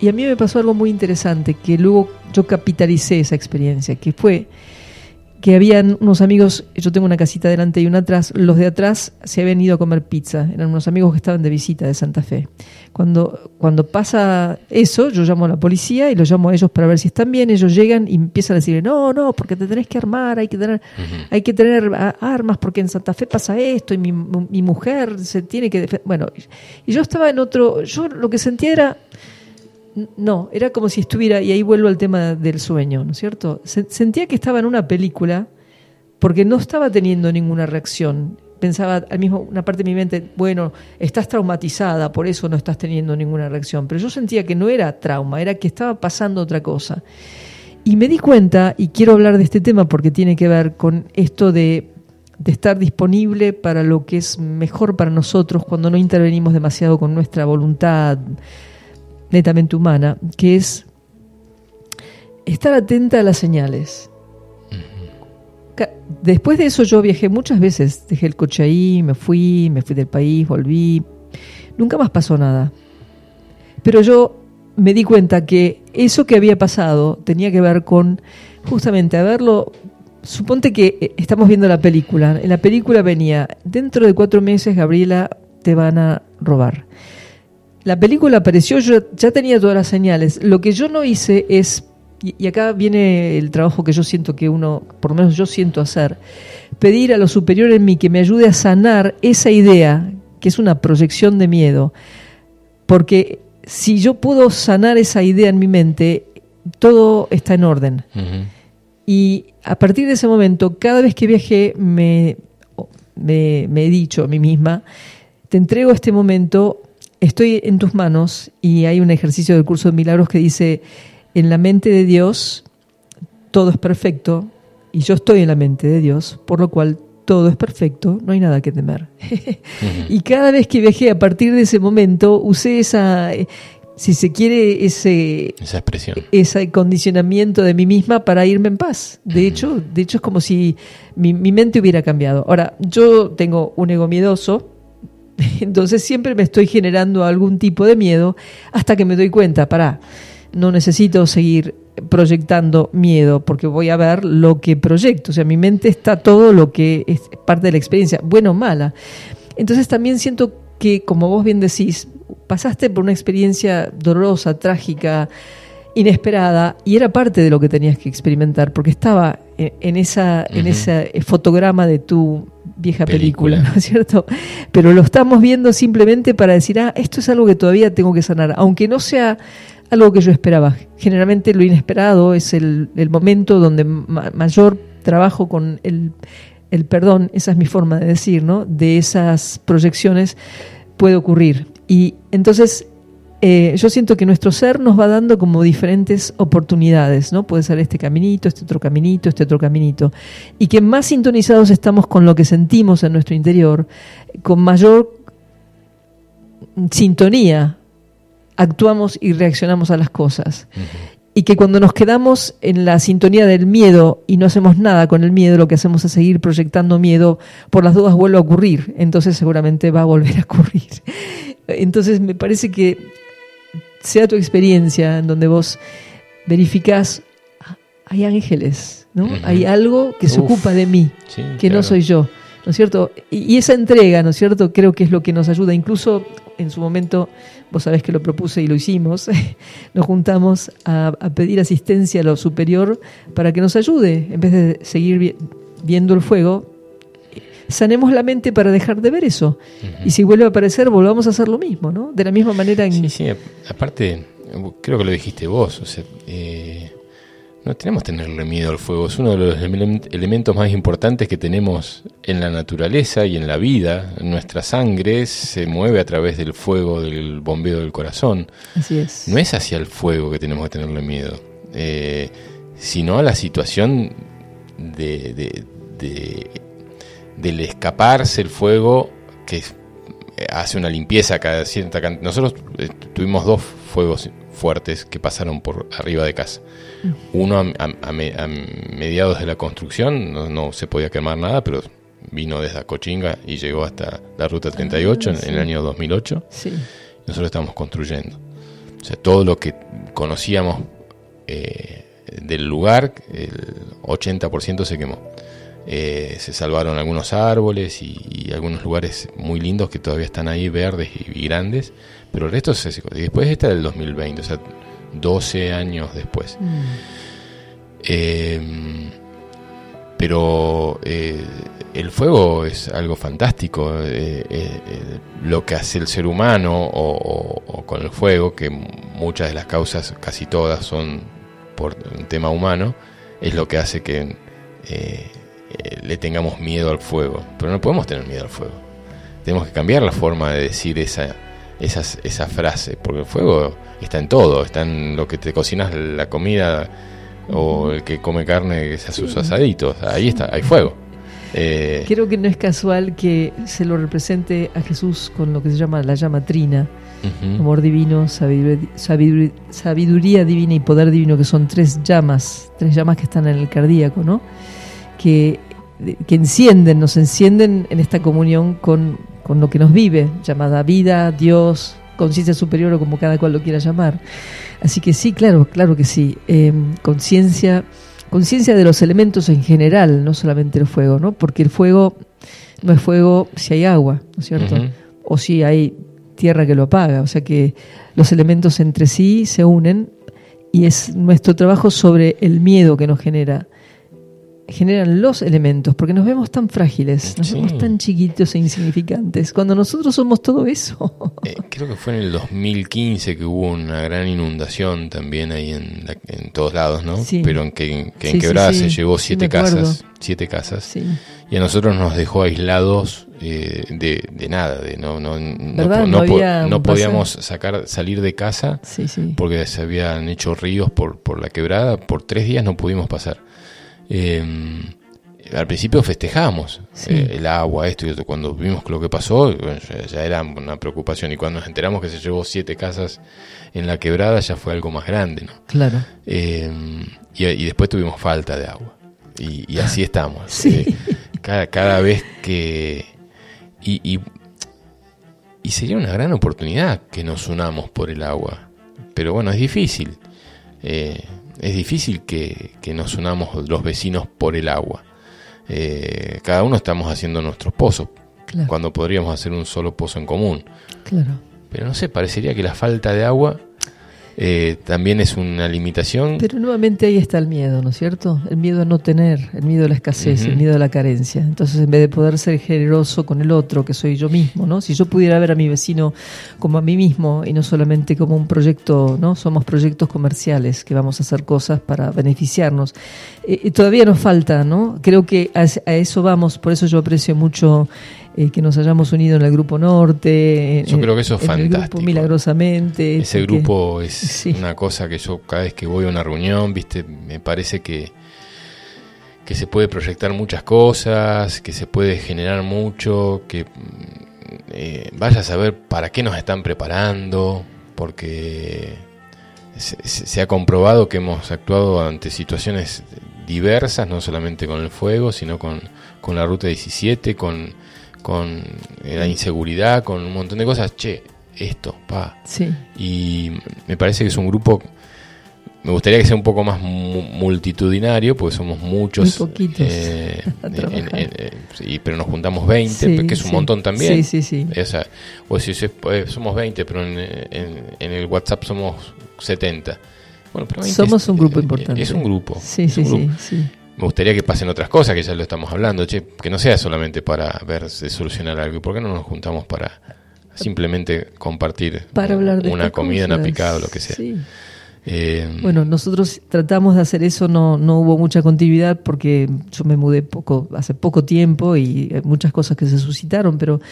Y a mí me pasó algo muy interesante, que luego yo capitalicé esa experiencia, que fue que habían unos amigos, yo tengo una casita delante y una atrás, los de atrás se habían ido a comer pizza, eran unos amigos que estaban de visita de Santa Fe. Cuando, cuando pasa eso, yo llamo a la policía y los llamo a ellos para ver si están bien, ellos llegan y empiezan a decir, no, no, porque te tenés que armar, hay que tener, hay que tener armas porque en Santa Fe pasa esto y mi, mi mujer se tiene que... defe-". Bueno, y yo estaba en otro, yo lo que sentía era... No, era como si estuviera, y ahí vuelvo al tema del sueño, ¿no es cierto? Se- sentía que estaba en una película porque no estaba teniendo ninguna reacción. Pensaba al mismo, una parte de mi mente, bueno, estás traumatizada, por eso no estás teniendo ninguna reacción. Pero yo sentía que no era trauma, era que estaba pasando otra cosa. Y me di cuenta, y quiero hablar de este tema porque tiene que ver con esto de, de estar disponible para lo que es mejor para nosotros cuando no intervenimos demasiado con nuestra voluntad netamente humana, que es estar atenta a las señales. Después de eso yo viajé muchas veces, dejé el coche ahí, me fui, me fui del país, volví, nunca más pasó nada. Pero yo me di cuenta que eso que había pasado tenía que ver con justamente haberlo... Suponte que eh, estamos viendo la película. En la película venía, dentro de cuatro meses, Gabriela, te van a robar. La película apareció, yo ya tenía todas las señales. Lo que yo no hice es, y, y acá viene el trabajo que yo siento que uno, por lo menos yo siento hacer, pedir a lo superior en mí que me ayude a sanar esa idea, que es una proyección de miedo. Porque si yo puedo sanar esa idea en mi mente, todo está en orden. Y a partir de ese momento, cada vez que viajé, me, me, me he dicho a mí misma, te entrego este momento, estoy en tus manos, y hay un ejercicio del curso de milagros que dice, en la mente de Dios todo es perfecto, y yo estoy en la mente de Dios, por lo cual todo es perfecto, no hay nada que temer. *laughs* y cada vez que viajé a partir de ese momento, usé esa, eh, si se quiere, ese, Esa expresión. ese condicionamiento de mí misma para irme en paz. De hecho, de hecho es como si mi, mi mente hubiera cambiado. Ahora, yo tengo un ego miedoso, *laughs* entonces siempre me estoy generando algún tipo de miedo hasta que me doy cuenta, pará, no necesito seguir proyectando miedo porque voy a ver lo que proyecto. O sea, mi mente está todo lo que es parte de la experiencia, buena o mala. Entonces también siento que, como vos bien decís, pasaste por una experiencia dolorosa, trágica, inesperada, y era parte de lo que tenías que experimentar, porque estaba en, esa, en ese fotograma de tu vieja película, Película. ¿no es cierto? Pero lo estamos viendo simplemente para decir, ah, esto es algo que todavía tengo que sanar, aunque no sea algo que yo esperaba. Generalmente lo inesperado es el, el momento donde ma- mayor trabajo con el, el perdón, esa es mi forma de decir, ¿no? De esas proyecciones puede ocurrir. Y entonces eh, yo siento que nuestro ser nos va dando como diferentes oportunidades, ¿no? Puede ser este caminito, este otro caminito, este otro caminito. Y que más sintonizados estamos con lo que sentimos en nuestro interior, con mayor sintonía actuamos y reaccionamos a las cosas. Y que cuando nos quedamos en la sintonía del miedo y no hacemos nada con el miedo, lo que hacemos es seguir proyectando miedo, por las dudas vuelve a ocurrir, entonces seguramente va a volver a ocurrir. *laughs* Entonces me parece que sea tu experiencia en donde vos verificás, "Ah, hay ángeles, ¿no? Hay algo que se Uf. ocupa de mí Sí, que no soy yo, ¿no es cierto? Y, y esa entrega, ¿no es cierto? Creo que es lo que nos ayuda. Incluso en su momento, vos sabés que lo propuse y lo hicimos, *laughs* nos juntamos a, a pedir asistencia a lo superior para que nos ayude, en vez de seguir vi- viendo el fuego. Sanemos la mente para dejar de ver eso. Y si vuelve a aparecer, volvamos a hacer lo mismo, ¿no? De la misma manera en... Sí, sí, aparte, creo que lo dijiste vos, o sea, eh, no tenemos que tenerle miedo al fuego, es uno de los elemen- elementos más importantes que tenemos en la naturaleza y en la vida. Nuestra sangre se mueve a través del fuego, del bombeo del corazón. Así es. No es hacia el fuego que tenemos que tenerle miedo, eh, sino a la situación de, de- de- del escaparse el fuego que eh, hace una limpieza cada cierta cantidad. Nosotros eh, tuvimos dos fuegos fuertes que pasaron por arriba de casa. Uno a, a- a me- a mediados de la construcción, no, no se podía quemar nada, pero vino desde Acochinga y llegó hasta la ruta 38 en- sí. en el año 2008 Sí. nosotros estamos construyendo. O sea, todo lo que conocíamos eh, del lugar, el 80% se quemó. Eh, se salvaron algunos árboles y, y algunos lugares muy lindos que todavía están ahí verdes y, y grandes, pero el resto se secó. Y después esta del 2020, o sea, 12 años después. Eh, pero eh, el fuego es algo fantástico. lo que hace el ser humano o, o- o con el fuego, que muchas de las causas, casi todas, son por un tema humano, es lo que hace que eh, eh, le tengamos miedo al fuego. Pero no podemos tener miedo al fuego. Tenemos que cambiar la forma de decir esa, esas, esa frase, porque el fuego está en todo, está en lo que te cocinas la comida o el que come carne que se hace sus asaditos, ahí está, hay fuego. Eh, Creo que no es casual que se lo represente a Jesús con lo que se llama la llama trina, amor divino, sabiduría, sabiduría- sabiduría divina y poder divino, que son tres llamas, tres llamas que están en el cardíaco, ¿no? Que, que encienden, nos encienden en esta comunión con, con lo que nos vive, llamada vida, Dios, conciencia superior o como cada cual lo quiera llamar. Así que sí, claro, claro que sí. Eh, conciencia, conciencia de los elementos en general, no solamente el fuego, ¿no? Porque el fuego no es fuego si hay agua, ¿no es cierto? O si hay tierra que lo apaga. O sea que los elementos entre sí se unen y es nuestro trabajo sobre el miedo que nos genera generan los elementos, porque nos vemos tan frágiles, nos Sí. vemos tan chiquitos e insignificantes, cuando nosotros somos todo eso. Eh, creo que fue en el 2015 que hubo una gran inundación también ahí en, la- en todos lados, ¿no? Sí. Pero en que, que Sí, en Quebrada se llevó siete casas, siete casas, y a nosotros nos dejó aislados eh, de, de nada, de no no no, No po- podíamos sacar salir de casa porque se habían hecho ríos por, por la quebrada, por tres días no pudimos pasar. Eh, al principio festejamos Sí. eh, el agua, esto y otro. Cuando vimos lo que pasó, bueno, ya, ya era una preocupación. Y cuando nos enteramos que se llevó siete casas en la quebrada, ya fue algo más grande, ¿no? Claro. Eh, y, y después tuvimos falta de agua. Y, y así *laughs* estamos. Sí. Eh, cada, cada vez que... Y, y, y sería una gran oportunidad que nos unamos por el agua. Pero bueno, es difícil. Eh, es difícil que, que nos unamos los vecinos por el agua. Eh, cada uno estamos haciendo nuestros pozos, Claro. cuando podríamos hacer un solo pozo en común. Claro. Pero no sé, parecería que la falta de agua eh, también es una limitación. Pero nuevamente ahí está el miedo, ¿no es cierto? El miedo a no tener, el miedo a la escasez, el miedo a la carencia. Entonces, en vez de poder ser generoso con el otro, que soy yo mismo, ¿no? Si yo pudiera ver a mi vecino como a mí mismo y no solamente como un proyecto, ¿no? Somos proyectos comerciales que vamos a hacer cosas para beneficiarnos. Eh, y todavía nos falta, ¿no? Creo que a, a eso vamos, por eso yo aprecio mucho eh, que nos hayamos unido en el Grupo Norte. en- Yo creo que eso es en el grupo fantástico. milagrosamente. Ese grupo es Una cosa que yo cada vez que voy a una reunión, viste, me parece que, que se puede proyectar muchas cosas, que se puede generar mucho, que mm, eh, vaya a saber para qué nos están preparando, porque se, se- ha comprobado que hemos actuado ante situaciones diversas, no solamente con el fuego, sino con, con la Ruta 17, con, con la inseguridad, con un montón de cosas. Che, esto, pa, Sí, y me parece que es un grupo me gustaría que sea un poco más mu- multitudinario porque somos muchos Muy poquitos eh, *laughs* a en- trabajar. en- en- sí, pero nos juntamos 20 Sí, que es un sí. montón también Sí, sí, sí. o sea o si somos 20 pero en, el WhatsApp somos 70 bueno, pero 20 Somos es- un grupo importante. es un grupo Sí, sí, sí, grupo. sí. Me gustaría que pasen otras cosas, que ya lo estamos hablando, che, que no sea solamente para ver de solucionar algo. ¿Y por qué no nos juntamos para simplemente compartir Para hablar de una comida, una cosas. picada o lo que sea? Sí. Eh, Bueno, nosotros tratamos de hacer eso, no, no hubo mucha continuidad porque yo me mudé poco, hace poco tiempo y hay muchas cosas que se suscitaron, pero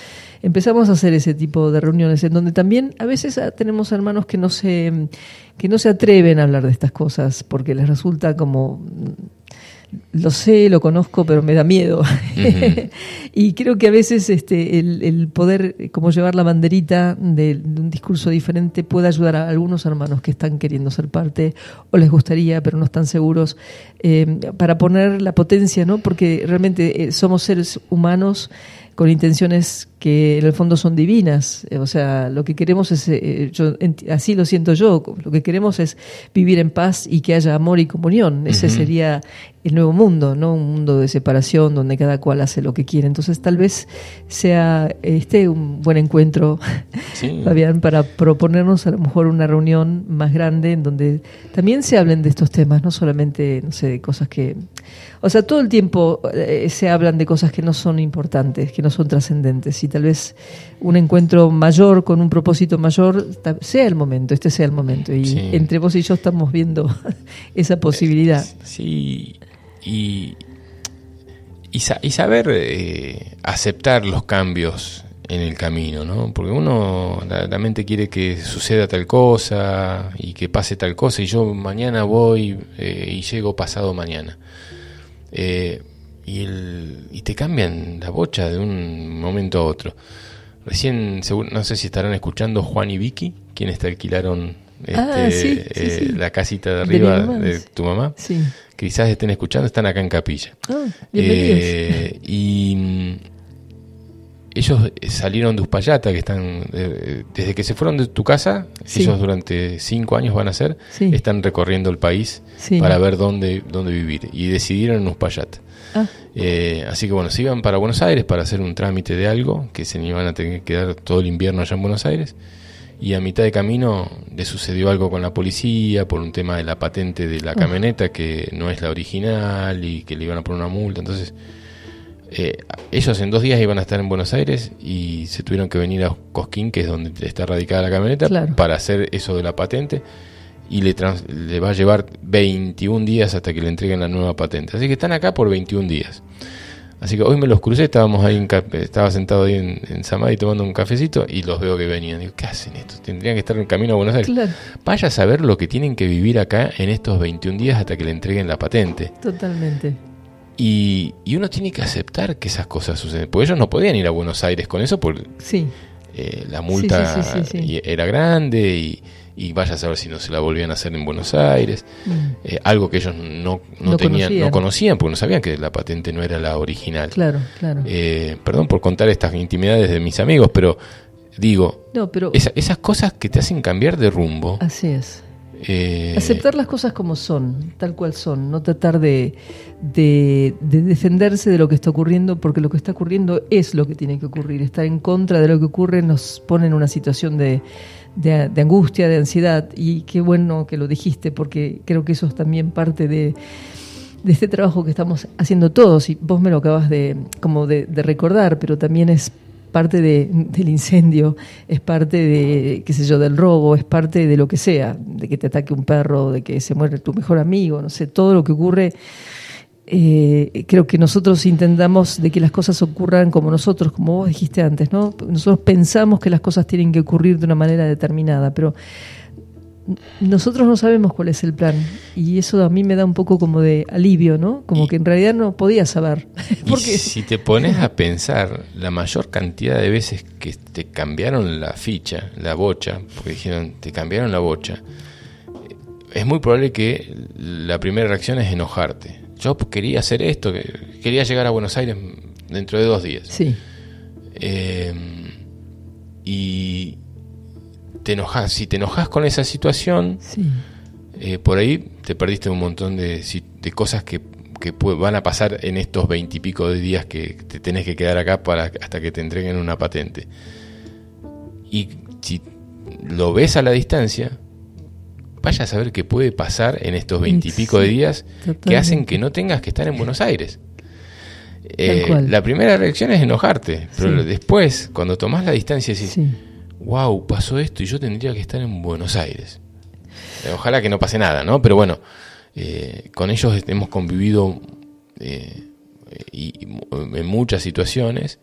empezamos a hacer ese tipo de reuniones en donde también a veces ah, tenemos hermanos que no se, que no se atreven a hablar de estas cosas porque les resulta como lo sé, lo conozco, pero me da miedo. *laughs* y creo que a veces este, el, el poder eh, como llevar la banderita de, de un discurso diferente puede ayudar a algunos hermanos que están queriendo ser parte o les gustaría, pero no están seguros, eh, para poner la potencia, ¿no? Porque realmente eh, somos seres humanos con intenciones que en el fondo son divinas. Eh, O sea, lo que queremos es, eh, yo, enti- así lo siento yo, lo que queremos es vivir en paz y que haya amor y comunión. Ese sería el nuevo mundo, ¿no? Un mundo de separación donde cada cual hace lo que quiere. Entonces, tal vez sea este un buen encuentro, *laughs* sí. Fabián, para proponernos a lo mejor una reunión más grande en donde también se hablen de estos temas, no solamente, no sé, de cosas que... O sea, todo el tiempo eh, se hablan de cosas que no son importantes, que no son trascendentes, y tal vez un encuentro mayor, con un propósito mayor, sea el momento, este sea el momento. Y Sí. entre vos y yo estamos viendo *laughs* esa posibilidad. Sí, y, y, sa- y saber eh, aceptar los cambios en el camino, ¿no? Porque uno, la, la mente quiere que suceda tal cosa y que pase tal cosa, y yo mañana voy eh, y llego pasado mañana. Eh, y, el, y te cambian la bocha de un momento a otro. Recién, seguro- no sé si estarán escuchando Juan y Vicky, quienes te alquilaron este, Ah, sí, sí, eh, sí. la casita de arriba mamá, de tu mamá. Sí. Quizás estén escuchando, están acá en Capilla. Ah. Eh, y ellos salieron de Uspallata, que están, eh, desde que se fueron de tu casa, Sí. ellos durante cinco años van a ser, Sí. están recorriendo el país Sí. para ver dónde, dónde vivir. Y decidieron en Uspallata. Ah, Eh, así que bueno, se iban para Buenos Aires para hacer un trámite de algo, que se iban a tener que quedar todo el invierno allá en Buenos Aires. y a mitad de camino le sucedió algo con la policía por un tema de la patente de la camioneta que no es la original y que le iban a poner una multa. Entonces, eh, ellos en dos días iban a estar en Buenos Aires y se tuvieron que venir a Cosquín, que es donde está radicada la camioneta, Claro. para hacer eso de la patente. Y le, trans- le va a llevar 21 días hasta que le entreguen la nueva patente. Así que están acá por 21 días. Así que hoy me los crucé, estábamos ahí en estaba sentado ahí en, en Samadhi tomando un cafecito y los veo que venían. Digo, ¿qué hacen estos? Tendrían que estar en camino a Buenos Aires. Claro, Vaya a saber lo que tienen que vivir acá en estos 21 días hasta que le entreguen la patente. totalmente. Y, y uno tiene que aceptar que esas cosas suceden. Porque ellos no podían ir a Buenos Aires con eso porque Sí, eh, la multa Sí, sí, era grande y, y vaya a saber si no se la volvían a hacer en Buenos Aires. Mm. Eh, algo que ellos no, no No tenían, conocían. no conocían porque no sabían que la patente no era la original. claro, claro. Eh, perdón por contar estas intimidades de mis amigos, pero digo, No, pero esa- esas cosas que te hacen cambiar de rumbo. así es. Eh, Aceptar las cosas como son, tal cual son, no tratar de, de, de defenderse de lo que está ocurriendo, porque lo que está ocurriendo es lo que tiene que ocurrir. Estar en contra de lo que ocurre nos pone en una situación de, angustia, de ansiedad, y qué bueno que lo dijiste, porque creo que eso es también parte de, este trabajo que estamos haciendo todos, y vos me lo acabas de, como de recordar, pero también es parte de- del incendio, es parte de, qué sé yo, del robo, es parte de lo que sea, de que te ataque un perro, de que se muere tu mejor amigo, no sé, todo lo que ocurre. eh, creo que nosotros intentamos de que las cosas ocurran como nosotros, como vos dijiste antes, ¿no? Nosotros pensamos que las cosas tienen que ocurrir de una manera determinada, pero nosotros no sabemos cuál es el plan y eso a mí me da un poco como de alivio, ¿no? Como Y- que en realidad no podía saber. *laughs* Porque si te pones a pensar, la mayor cantidad de veces que te cambiaron la ficha, la bocha, porque dijeron, te cambiaron la bocha, es muy probable que la primera reacción es enojarte. Yo quería hacer esto, que- quería llegar a Buenos Aires dentro de dos días. sí, Eh, y te enojas, si te enojas con esa situación, sí, eh, por ahí te perdiste un montón de, cosas que, van a pasar en estos veintipico de días que te tenés que quedar acá para hasta que te entreguen una patente. Y si lo ves a la distancia, vaya a saber qué puede pasar en estos veintipico de días que hacen que no tengas que estar en Buenos Aires. Eh, la primera reacción es enojarte, pero Sí. después, cuando tomás la distancia, decís, sí. Wow, pasó esto y yo tendría que estar en Buenos Aires. Eh, Ojalá que no pase nada, ¿no? Pero bueno, eh, con ellos hemos convivido eh, y, en muchas situaciones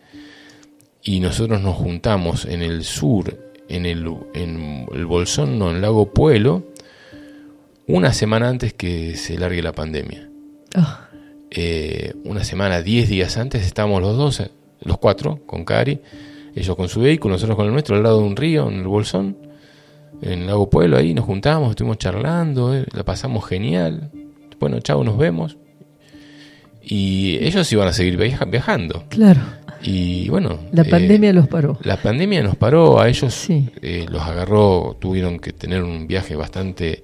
y nosotros nos juntamos en el sur, en el, en el Bolsón, no, en Lago Pueblo, una semana antes que se largue la pandemia. Eh, una semana, diez días antes, estábamos los dos, los cuatro, con Cari, ellos con su vehículo, nosotros con el nuestro, al lado de un río, en el Bolsón, en Lago Pueblo, ahí nos juntamos, estuvimos charlando, eh, la pasamos genial. Bueno, chao, nos vemos. Y ellos iban a seguir viaja- viajando. claro. Y bueno, La eh, pandemia los paró. la pandemia nos paró, a ellos Sí. eh, los agarró, tuvieron que tener un viaje bastante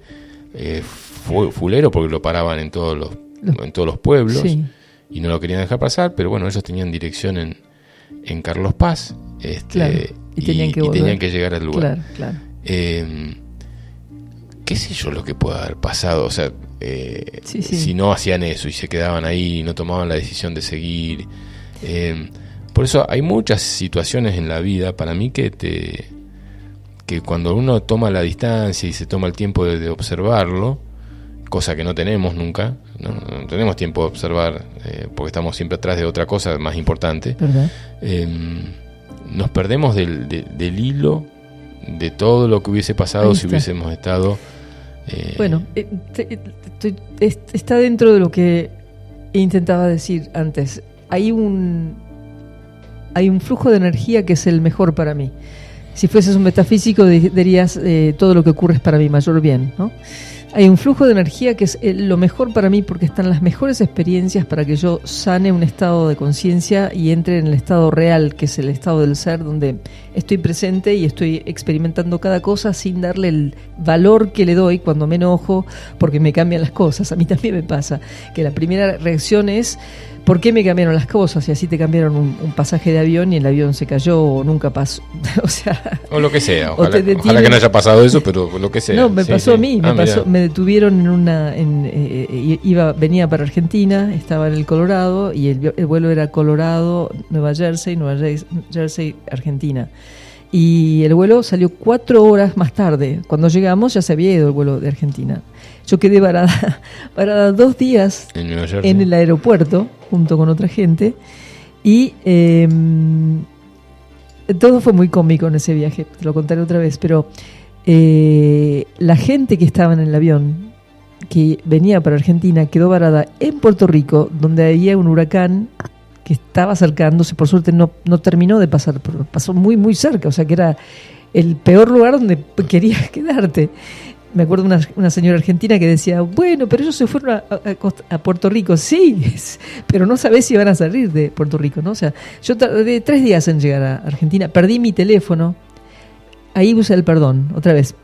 fu- fulero porque lo paraban en todos los, Los- en todos los pueblos Sí, y no lo querían dejar pasar, pero bueno, ellos tenían dirección en, en Carlos Paz este, Claro, y tenían que volver. tenían que llegar al lugar. claro, claro. Eh, ¿Qué sé yo lo que puede haber pasado? O sea, eh, Sí, sí. si no hacían eso y se quedaban ahí y no tomaban la decisión de seguir. Eh, por eso hay muchas situaciones en la vida para mí que te que cuando uno toma la distancia y se toma el tiempo de, de observarlo, cosa que no tenemos nunca, no, No tenemos tiempo de observar eh, porque estamos siempre atrás de otra cosa más importante, ¿Verdad? Eh, nos perdemos del, de- del hilo de todo lo que hubiese pasado si hubiésemos estado... eh, Bueno, eh, te- es- está dentro de lo que intentaba decir antes. Hay un hay un flujo de energía que es el mejor para mí. Si fueses un metafísico di- dirías eh, todo lo que ocurre es para mi mayor bien, ¿no? Hay un flujo de energía que es eh, lo mejor para mí porque están las mejores experiencias para que yo sane un estado de conciencia y entre en el estado real, que es el estado del ser, donde estoy presente y estoy experimentando cada cosa sin darle el valor que le doy cuando me enojo porque me cambian las cosas. A mí también me pasa que la primera reacción es ¿por qué me cambiaron las cosas? Y así te cambiaron un, un pasaje de avión y el avión se cayó o nunca pasó. *laughs* o sea, O lo que sea. Ojalá, ojalá que no haya pasado eso, pero lo que sea. No, me Sí, pasó sí. a mí, me, Ah, pasó, me detuvieron en una, en, eh, eh, iba, venía para Argentina, estaba en el Colorado y el, el vuelo era Colorado, Nueva Jersey, Nueva Jersey, Argentina. Y el vuelo salió cuatro horas más tarde. Cuando llegamos ya se había ido el vuelo de Argentina. Yo quedé varada, *laughs* varada dos días en el aeropuerto junto con otra gente. Y eh, todo fue muy cómico en ese viaje, te lo contaré otra vez, pero eh, la gente que estaba en el avión que venía para Argentina quedó varada en Puerto Rico, donde había un huracán que estaba acercándose, por suerte no, no terminó de pasar, pasó muy, muy cerca, o sea que era el peor lugar donde querías *laughs* quedarte. Me acuerdo una, una señora argentina que decía, bueno, pero ellos se fueron a, a- Puerto Rico, *laughs* sí, pero no sabés si van a salir de Puerto Rico, ¿no? O sea, yo tardé tres días en llegar a Argentina, perdí mi teléfono, ahí usé el perdón, otra vez,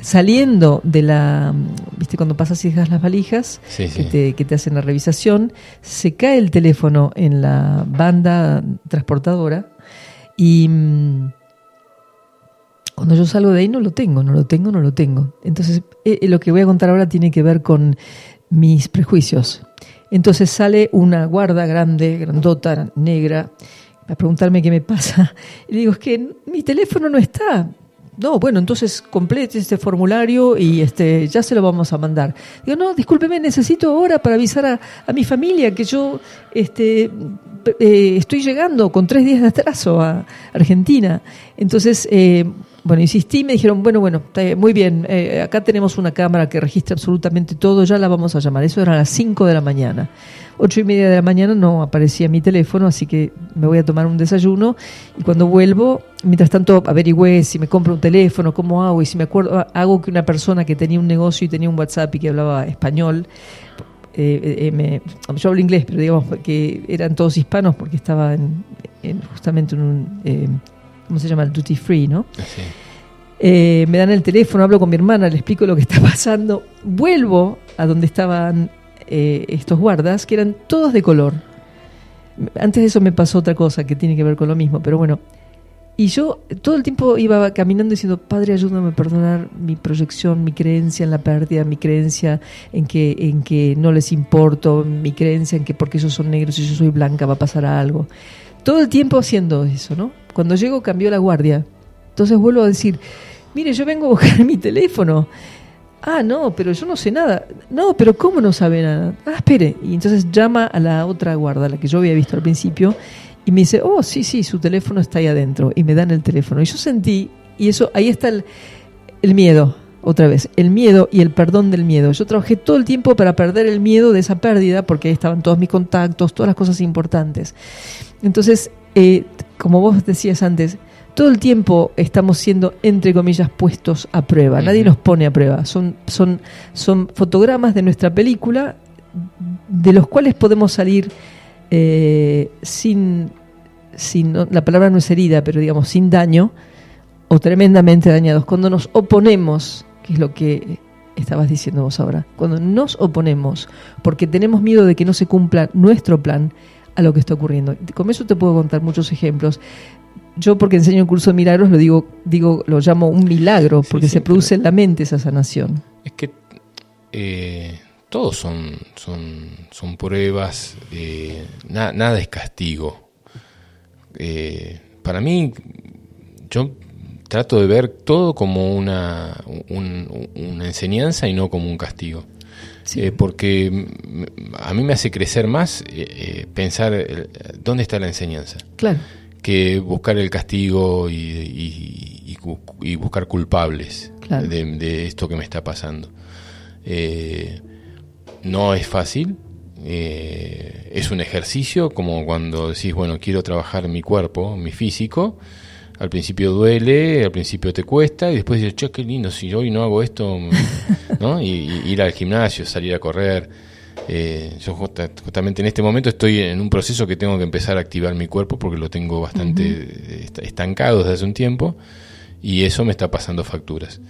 saliendo de la, viste, cuando pasas y dejas las valijas, Sí, que, sí. te, que te hacen la revisación, se cae el teléfono en la banda transportadora y mm, cuando yo salgo de ahí no lo tengo, no lo tengo, no lo tengo. Entonces, eh, eh, lo que voy a contar ahora tiene que ver con mis prejuicios. Entonces sale una guarda grande, grandota, negra, a preguntarme qué me pasa. *laughs* Y le digo, es que mi teléfono no está. No, bueno, entonces complete este formulario y este ya se lo vamos a mandar. Digo, no, discúlpeme, necesito ahora para avisar a, a mi familia que yo este, eh, estoy llegando con tres días de atraso a Argentina. Entonces, bueno, insistí, me dijeron, bueno, bueno, bien, muy bien, eh, acá tenemos una cámara que registra absolutamente todo, ya la vamos a llamar. Eso era a las 5 de la mañana. Ocho y media de la mañana no aparecía mi teléfono, así que me voy a tomar un desayuno y cuando vuelvo, mientras tanto averigüé si me compro un teléfono, cómo hago y si me acuerdo, hago que una persona que tenía un negocio y tenía un WhatsApp y que hablaba español, eh, eh, me- yo hablo inglés, pero digamos que eran todos hispanos porque estaba en, en justamente en un, eh, ¿cómo se llama? El duty free, ¿no? Sí. Eh, me dan el teléfono, hablo con mi hermana, le explico lo que está *laughs* pasando, vuelvo a donde estaban eh, estos guardas, que eran todos de color. Antes de eso me pasó otra cosa que tiene que ver con lo mismo, pero bueno. Y yo todo el tiempo iba caminando diciendo, Padre, ayúdame a perdonar mi proyección, mi creencia en la pérdida, mi creencia en que, en que no les importo, mi creencia en que porque ellos son negros y yo soy blanca va a pasar algo. Todo el tiempo haciendo eso, ¿no? Cuando llego cambió la guardia. Entonces vuelvo a decir, mire, yo vengo a buscar *laughs* mi teléfono. Ah, no, pero yo no sé nada. No, pero ¿cómo no sabe nada? Ah, espere. Y entonces llama a la otra guarda, la que yo había visto al principio, y me dice, oh, sí, sí, su teléfono está ahí adentro. Y me dan el teléfono. Y yo sentí, y eso, ahí está el, el miedo, otra vez, el miedo y el perdón del miedo. Yo trabajé todo el tiempo para perder el miedo de esa pérdida, porque ahí estaban todos mis contactos, todas las cosas importantes. Entonces, eh, como vos decías antes, todo el tiempo estamos siendo, entre comillas, puestos a prueba. Nadie nos pone a prueba. Son, son, son fotogramas de nuestra película de los cuales podemos salir eh, sin, sin, no- la palabra no es herida, pero digamos, sin daño o tremendamente dañados. Cuando nos oponemos, que es lo que estabas diciendo vos ahora, cuando nos oponemos porque tenemos miedo de que no se cumpla nuestro plan a lo que está ocurriendo. Con eso te puedo contar muchos ejemplos. Yo porque enseño un curso de milagros lo digo, digo, lo llamo un milagro, porque sí, se produce en la mente esa sanación. Es que eh, todos son, son, son pruebas, eh, na- nada es castigo. Eh, para mí, yo trato de ver todo como una, un- una enseñanza y no como un castigo. Sí. Eh, porque a mí me hace crecer más eh, eh, pensar eh, dónde está la enseñanza Claro, que buscar el castigo y, y- y cu- y buscar culpables Claro. de, de esto que me está pasando. Eh, no es fácil, es un ejercicio como cuando decís, bueno, quiero trabajar mi cuerpo, mi físico. Al principio duele, al principio te cuesta y después dices, che, qué lindo, si hoy no hago esto, *laughs* ¿no? Y, y ir al gimnasio, salir a correr. Eh, yo justa- justamente en este momento estoy en un proceso que tengo que empezar a activar mi cuerpo porque lo tengo bastante eh, est- estancado desde hace un tiempo y eso me está pasando facturas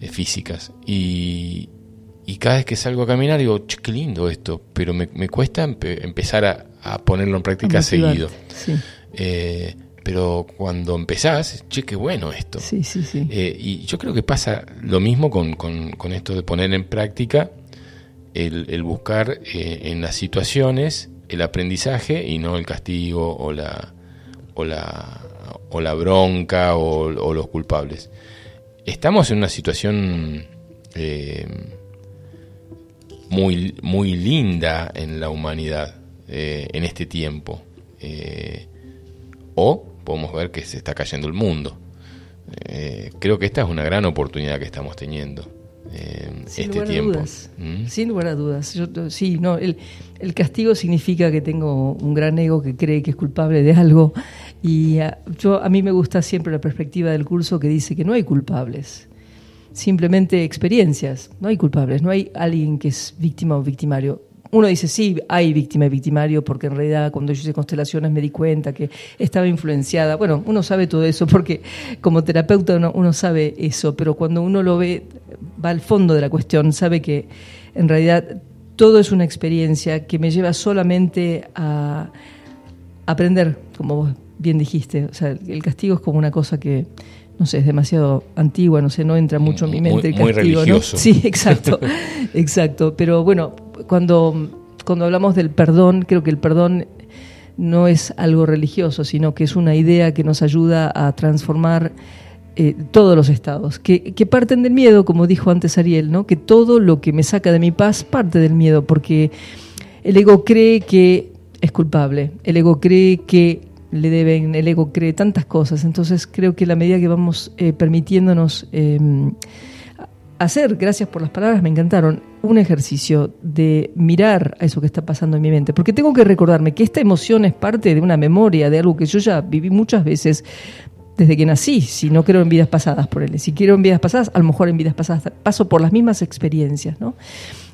eh, físicas. Y, y cada vez que salgo a caminar digo, che, qué lindo esto, pero me, me cuesta empe- empezar a, a ponerlo en práctica seguido. sí. Eh, pero cuando empezás, che, qué bueno esto. Sí, sí, sí. Eh, y yo creo que pasa lo mismo con, con- con esto de poner en práctica el, el buscar eh, en las situaciones el aprendizaje y no el castigo o la, o la, o la bronca o, o los culpables. Estamos en una situación eh, muy, muy linda en la humanidad en este tiempo. Eh, o podemos ver que se está cayendo el mundo. Eh, creo que esta es una gran oportunidad que estamos teniendo eh, Sin este lugar a tiempo. dudas. ¿Mm? Sin lugar a dudas. Yo, sí, no, el, el castigo significa que tengo un gran ego que cree que es culpable de algo. Y ah, yo a mí me gusta siempre la perspectiva del curso que dice que no hay culpables. Simplemente experiencias. No hay culpables. No hay alguien que es víctima o victimario. Uno dice, sí, hay víctima y victimario, porque en realidad cuando yo hice constelaciones me di cuenta que estaba influenciada. Bueno, uno sabe todo eso porque como terapeuta uno, uno sabe eso, pero cuando uno lo ve, va al fondo de la cuestión, sabe que en realidad todo es una experiencia que me lleva solamente a aprender, como vos bien dijiste. O sea, el castigo es como una cosa que, no sé, es demasiado antigua, no sé, no entra mucho en mi Muy- mente el muy castigo. ¿no? Sí, exacto, *laughs* exacto. Pero bueno, cuando, cuando hablamos del perdón, creo que el perdón no es algo religioso, sino que es una idea que nos ayuda a transformar eh, todos los estados, que, parten del miedo, como dijo antes Ariel, ¿no? que todo lo que me saca de mi paz parte del miedo, porque el ego cree que es culpable, el ego cree que le deben, el ego cree tantas cosas, entonces creo que la medida que vamos eh, permitiéndonos eh, hacer, gracias por las palabras, me encantaron, un ejercicio de mirar a eso que está pasando en mi mente, porque tengo que recordarme que esta emoción es parte de una memoria, de algo que yo ya viví muchas veces desde que nací, si no creo en vidas pasadas, por él. Si quiero en vidas pasadas, a lo mejor en vidas pasadas paso por las mismas experiencias, ¿no?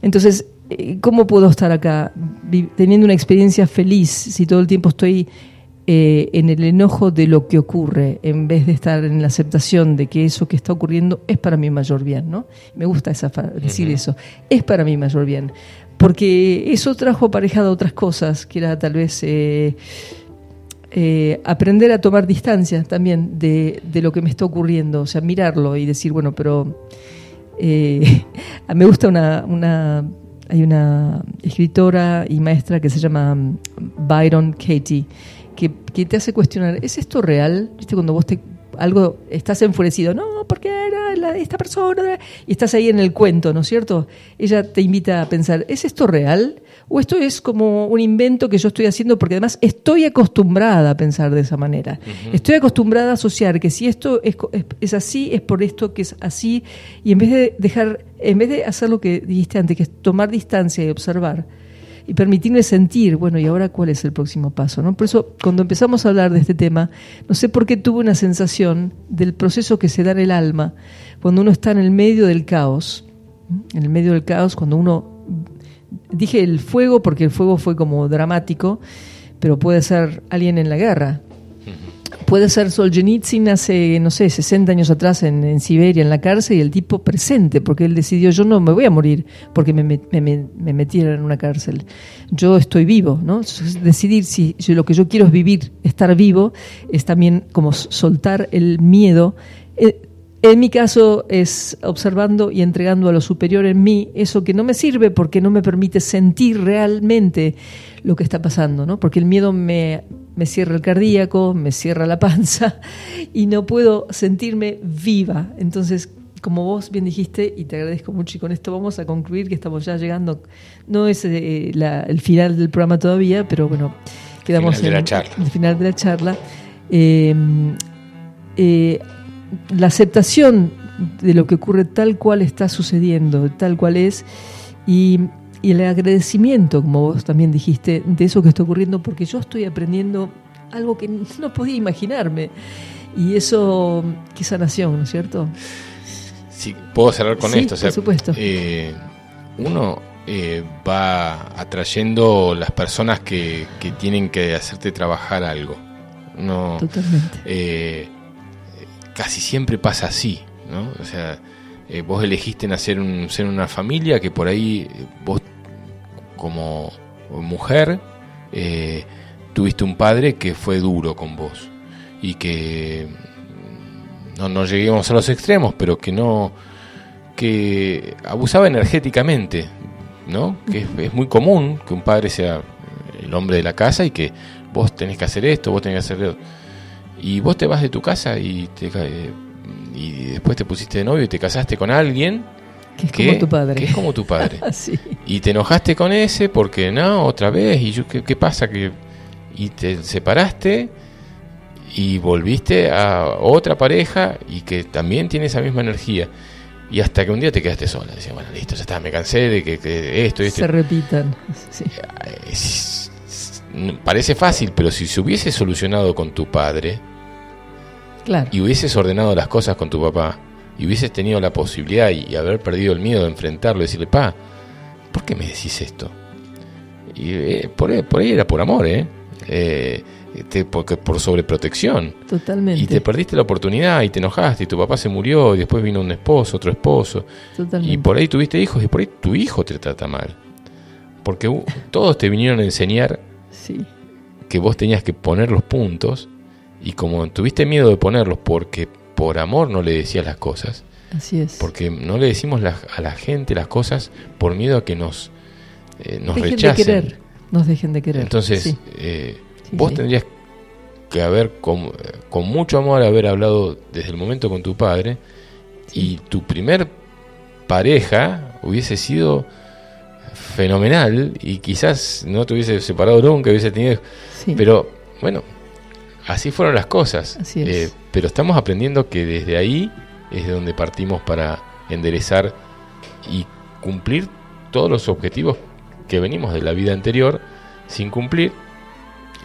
Entonces, eh, ¿cómo puedo estar acá teniendo una experiencia feliz si todo el tiempo estoy eh, en el enojo de lo que ocurre, en vez de estar en la aceptación de que eso que está ocurriendo es para mi mayor bien, ¿no? Me gusta esa decir eso, es para mi mayor bien, porque eso trajo aparejado otras cosas, que era tal vez eh, eh, aprender a tomar distancia también de, de lo que me está ocurriendo, o sea, mirarlo y decir, bueno, pero *laughs* me gusta una, una hay una escritora y maestra que se llama mm, Byron Katie que, que te hace cuestionar ¿es esto real? ¿Viste cuando vos te algo estás enfurecido no porque era la- esta persona y estás ahí en el cuento ¿no es cierto? ella te invita a pensar ¿es esto real? o esto es como un invento que yo estoy haciendo porque además estoy acostumbrada a pensar de esa manera. Estoy acostumbrada a asociar que si esto es, es así, es por esto que es así, y en vez de dejar, en vez de hacer lo que dijiste antes, que es tomar distancia y observar, y permitirme sentir, bueno, ¿y ahora cuál es el próximo paso? ¿no? Por eso, cuando empezamos a hablar de este tema, no sé por qué tuve una sensación del proceso que se da en el alma cuando uno está en el medio del caos, en el medio del caos, cuando uno dije el fuego porque el fuego fue como dramático, pero puede ser alguien en la guerra. Puede ser Solzhenitsyn hace, no sé, 60 años atrás en, Siberia, en la cárcel, y el tipo presente, porque él decidió, yo no me voy a morir porque me, me, me- me metieron en una cárcel. Yo estoy vivo, ¿no? Decidir si, si lo que yo quiero es vivir, estar vivo, es también como soltar el miedo. Eh, en mi caso es observando y entregando a lo superior en mí eso que no me sirve porque no me permite sentir realmente lo que está pasando, ¿no? Porque el miedo me, me cierra el cardíaco, me cierra la panza y no puedo sentirme viva. Entonces, como vos bien dijiste, y te agradezco mucho, y con esto vamos a concluir que estamos ya llegando, no es eh, la- el final del programa todavía, pero bueno, quedamos Final de la en charla. el final de la charla. Eh, eh, la aceptación de lo que ocurre tal cual está sucediendo, tal cual es, y, y el agradecimiento, como vos también dijiste, de eso que está ocurriendo, porque yo estoy aprendiendo algo que *laughs* no podía imaginarme. Y eso, qué sanación, ¿no es cierto? Sí, puedo cerrar con Sí, esto. o sea, por supuesto. eh, uno eh, va atrayendo las personas que, que tienen que hacerte trabajar algo. No, Totalmente. eh, casi siempre pasa así, ¿no? O sea, eh, vos elegiste nacer un, ser una familia que por ahí eh, vos como mujer eh, tuviste un padre que fue duro con vos y que no, no lleguemos a los extremos, pero que no que abusaba energéticamente, ¿no? Que es, muy común que un padre sea el hombre de la casa y que vos tenés que hacer esto, vos tenés que hacer esto. Y vos te vas de tu casa y, te, eh, y después te pusiste de novio y te casaste con alguien Que es como tu padre. que es como tu padre. *laughs* Así. Y te enojaste con ese porque no, otra vez. ¿Y yo, ¿qué, qué pasa? que Y te separaste y volviste a otra pareja y que también tiene esa misma energía. Y hasta que un día te quedaste sola. Decías, bueno, listo, ya está, me cansé de que, que esto y esto. Se repitan. Sí. Es- es- parece fácil, pero si se hubiese solucionado con tu padre Claro. y hubieses ordenado las cosas con tu papá y hubieses tenido la posibilidad y, y haber perdido el miedo de enfrentarlo y decirle, pa, ¿por qué me decís esto? Y eh, por, ahí- por ahí era por amor, ¿eh? Eh, te- porque, por sobreprotección. Totalmente. Y te perdiste la oportunidad y te enojaste y tu papá se murió y después vino un esposo, otro esposo. Totalmente. Y por ahí tuviste hijos y por ahí tu hijo te trata mal. Porque todos te vinieron a enseñar Sí. que vos tenías que poner los puntos y como tuviste miedo de ponerlos porque por amor no le decías las cosas, Así es. porque no le decimos la- a la gente las cosas por miedo a que nos, eh, nos dejen rechacen. de querer. Nos dejen de querer. Entonces, Sí, eh, sí, vos sí. tendrías que haber, con, con mucho amor, haber hablado desde el momento con tu padre y tu primer pareja hubiese sido fenomenal y quizás no te hubiese separado nunca, hubiese tenido... Sí. Pero bueno, así fueron las cosas. Así es. Eh, pero estamos aprendiendo que desde ahí es de donde partimos para enderezar y cumplir todos los objetivos que venimos de la vida anterior sin cumplir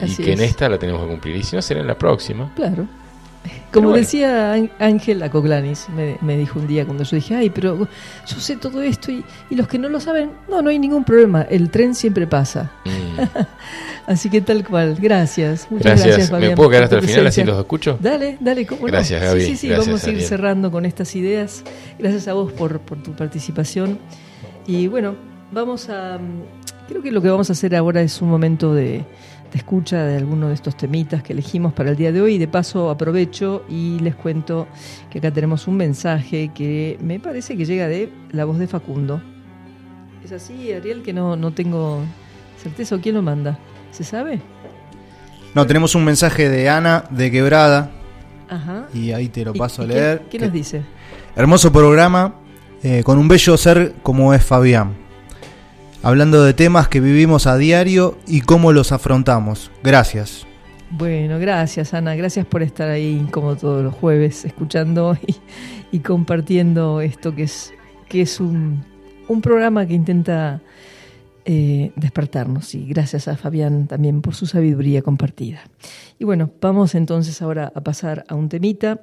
Así y que en es. esta la tenemos que cumplir. Y si no, será en la próxima. Claro. Como bueno. decía Án- Ángel Acoglanis, me, me dijo un día cuando yo dije, ay, pero yo sé todo esto y, y los que no lo saben, no, no hay ningún problema, el tren siempre pasa. Mm. *laughs* Así que tal cual, gracias. Muchas Gracias. gracias, Fabián, ¿Me puedo quedar hasta el final así los escucho? Dale, dale, ¿cómo no? Gracias, Gaby. Sí, sí, sí, Gracias, vamos a ir Ariel. cerrando con estas ideas. Gracias a vos por, por tu participación. Y bueno, vamos a... mm, Creo que lo que vamos a hacer ahora es un momento de, de escucha de alguno de estos temitas que elegimos para el día de hoy. De paso aprovecho y les cuento que acá tenemos un mensaje que me parece que llega de la voz de Facundo. ¿Es así, Ariel? Que no, no tengo certeza. ¿O quién lo manda? ¿Se sabe? No, tenemos un mensaje de Ana de Quebrada Ajá. y ahí te lo ¿Y- paso a qué- leer. ¿Qué, Que- nos dice? Hermoso programa eh, con un bello ser como es Fabián. Hablando de temas que vivimos a diario y cómo los afrontamos. Gracias. Bueno, gracias Ana, gracias por estar ahí como todos los jueves escuchando *laughs* y, y compartiendo esto que es, que es un, un programa que intenta eh, despertarnos y gracias a Fabián también por su sabiduría compartida. Y bueno, vamos entonces ahora a pasar a un temita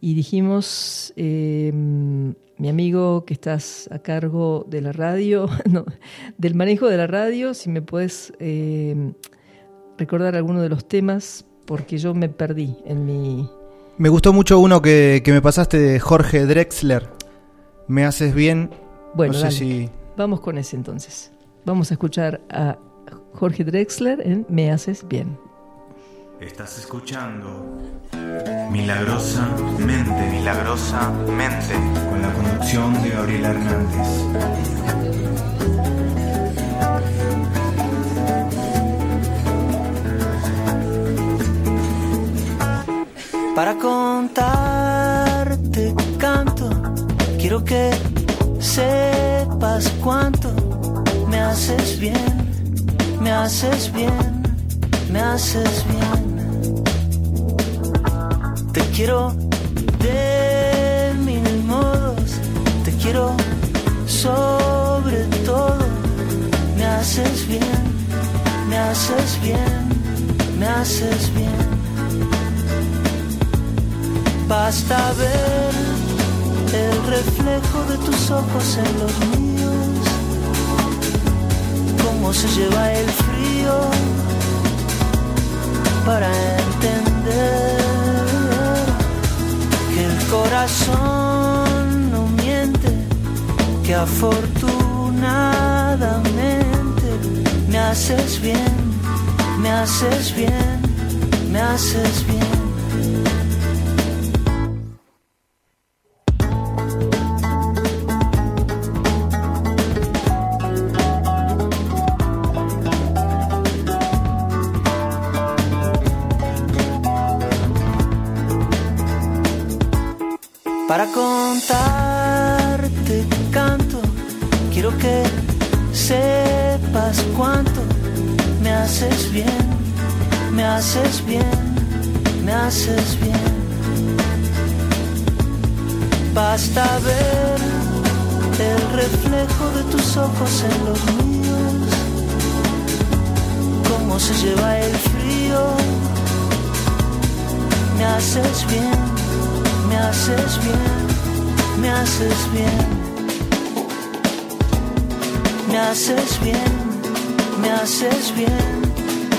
y dijimos, eh, mi amigo que estás a cargo de la radio, *laughs* no, del manejo de la radio, si me puedes... eh, recordar alguno de los temas porque yo me perdí en mi... Me gustó mucho uno que, que me pasaste de Jorge Drexler. Me haces bien. Bueno, no sé dale. si. vamos con ese entonces. Vamos a escuchar a Jorge Drexler en Me Haces Bien. Estás escuchando Milagrosamente, Milagrosamente, con la conducción de Gabriela Hernández. Para contarte canto, quiero que sepas cuánto haces bien, me haces bien, me haces bien. Te quiero de mil modos, te quiero sobre todo. Me haces bien, me haces bien, me haces bien. Basta ver el reflejo de tus ojos en los míos, cómo se lleva el frío para entender que el corazón no miente, que afortunadamente me haces bien, me haces bien, me haces bien. Haces bien, me haces bien. Basta ver el reflejo de tus ojos en los míos, cómo se lleva el frío, me me haces bien, me haces bien. Me haces bien, me haces bien, me haces bien.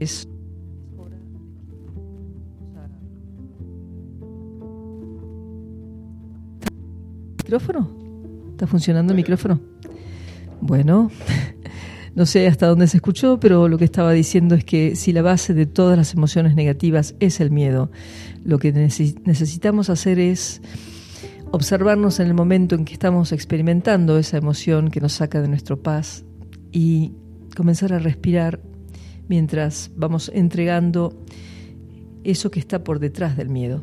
es. ¿Micrófono? ¿Está funcionando el micrófono? Bueno, *laughs* no sé hasta dónde se escuchó, pero lo que estaba diciendo es que si la base de todas las emociones negativas es el miedo, lo que neces- necesitamos hacer es observarnos en el momento en que estamos experimentando esa emoción que nos saca de nuestro paz y comenzar a respirar mientras vamos entregando eso que está por detrás del miedo,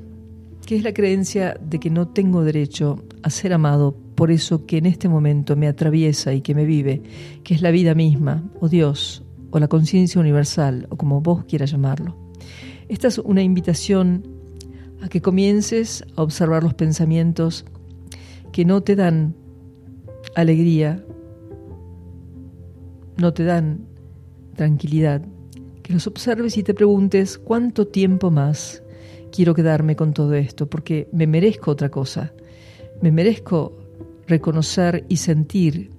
que es la creencia de que no tengo derecho a ser amado por eso que en este momento me atraviesa y que me vive, que es la vida misma, o Dios, o la conciencia universal, o como vos quieras llamarlo. Esta es una invitación a que comiences a observar los pensamientos que no te dan alegría, no te dan tranquilidad, que los observes y te preguntes cuánto tiempo más quiero quedarme con todo esto, porque me merezco otra cosa, me merezco reconocer y sentir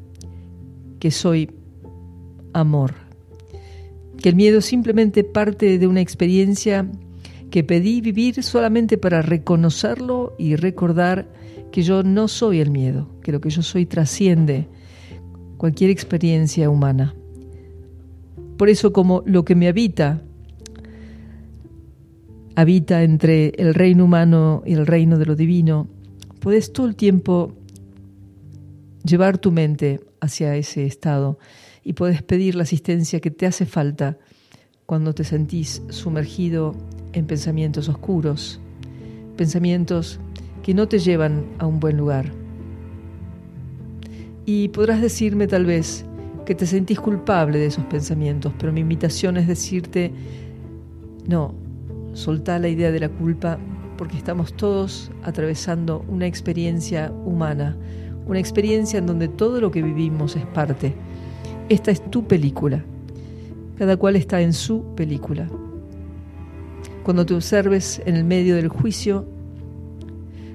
que soy amor, que el miedo simplemente parte de una experiencia que pedí vivir solamente para reconocerlo y recordar que yo no soy el miedo, que lo que yo soy trasciende cualquier experiencia humana. Por eso como lo que me habita habita entre el reino humano y el reino de lo divino, puedes todo el tiempo llevar tu mente hacia ese estado y puedes pedir la asistencia que te hace falta cuando te sentís sumergido en pensamientos oscuros, pensamientos que no te llevan a un buen lugar. Y podrás decirme tal vez que te sentís culpable de esos pensamientos, pero mi invitación es decirte, no, soltá la idea de la culpa porque estamos todos atravesando una experiencia humana, una experiencia en donde todo lo que vivimos es parte. Esta es tu película. Cada cual está en su película. Cuando te observes en el medio del juicio,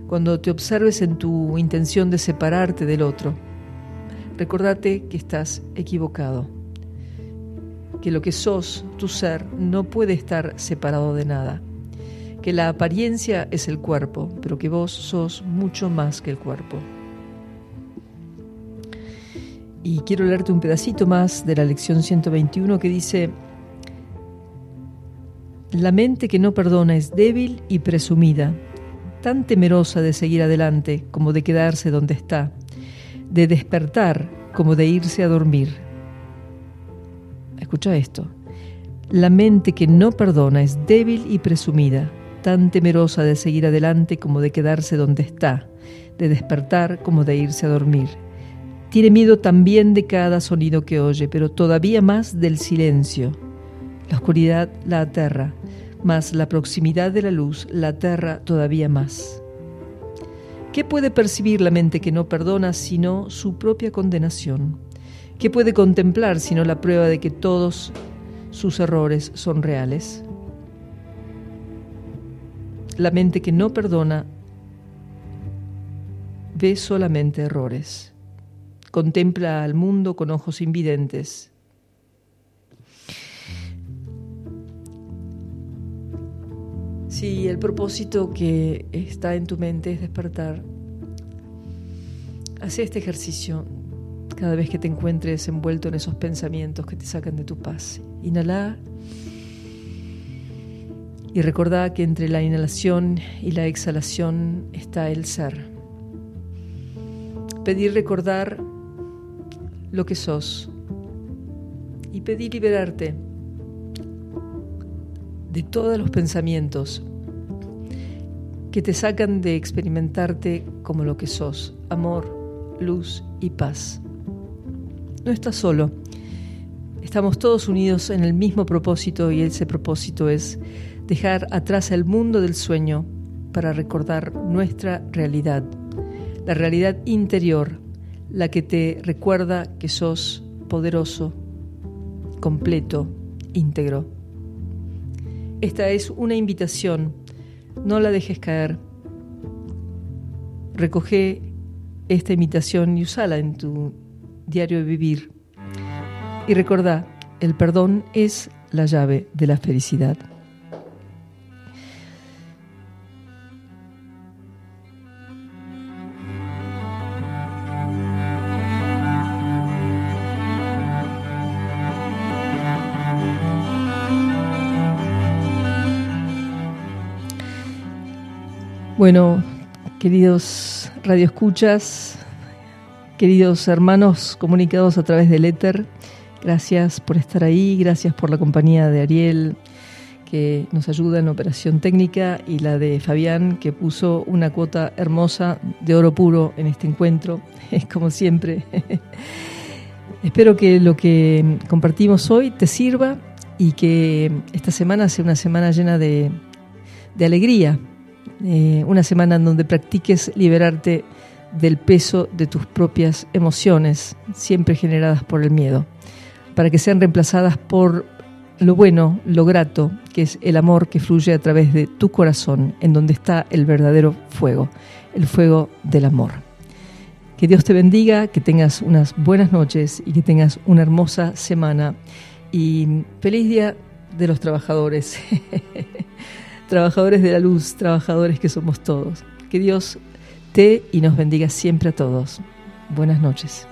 cuando te observes en tu intención de separarte del otro, recordate que estás equivocado, que lo que sos, tu ser, no puede estar separado de nada, que la apariencia es el cuerpo, pero que vos sos mucho más que el cuerpo. Y quiero leerte un pedacito más de la lección 121 que dice, la mente que no perdona es débil y presumida, tan temerosa de seguir adelante como de quedarse donde está, de despertar como de irse a dormir. Escucha esto. La mente que no perdona es débil y presumida, tan temerosa de seguir adelante como de quedarse donde está, de despertar como de irse a dormir. Tiene miedo también de cada sonido que oye, pero todavía más del silencio. La oscuridad la aterra, mas la proximidad de la luz la aterra todavía más. ¿Qué puede percibir la mente que no perdona sino su propia condenación? ¿Qué puede contemplar sino la prueba de que todos sus errores son reales. La mente que no perdona ve solamente errores. Contempla al mundo con ojos invidentes. Si el propósito que está en tu mente es despertar, hace este ejercicio cada vez que te encuentres envuelto en esos pensamientos que te sacan de tu paz. Inhala y recordá que entre la inhalación y la exhalación está el ser. Pedir recordar lo que sos y pedir liberarte de todos los pensamientos que te sacan de experimentarte como lo que sos, amor, luz y paz. No estás solo. Estamos todos unidos en el mismo propósito y ese propósito es dejar atrás el mundo del sueño para recordar nuestra realidad, la realidad interior, la que te recuerda que sos poderoso, completo, íntegro. Esta es una invitación, no la dejes caer. Recoge esta invitación y usala en tu diario de vivir. Y recordá, el perdón es la llave de la felicidad. Bueno, queridos radioescuchas, queridos hermanos comunicados a través del éter, gracias por estar ahí, gracias por la compañía de Ariel que nos ayuda en operación técnica y la de Fabián que puso una cuota hermosa de oro puro en este encuentro, *laughs* como siempre. *laughs* Espero que lo que compartimos hoy te sirva y que esta semana sea una semana llena de alegría, eh, una semana en donde practiques liberarte del peso de tus propias emociones, siempre generadas por el miedo, para que sean reemplazadas por lo bueno, lo grato, que es el amor que fluye a través de tu corazón, en donde está el verdadero fuego, el fuego del amor. Que Dios te bendiga, que tengas unas buenas noches y que tengas una hermosa semana y feliz día de los trabajadores, *laughs* trabajadores de la luz, trabajadores que somos todos. Que Dios y nos bendiga siempre a todos. Buenas noches.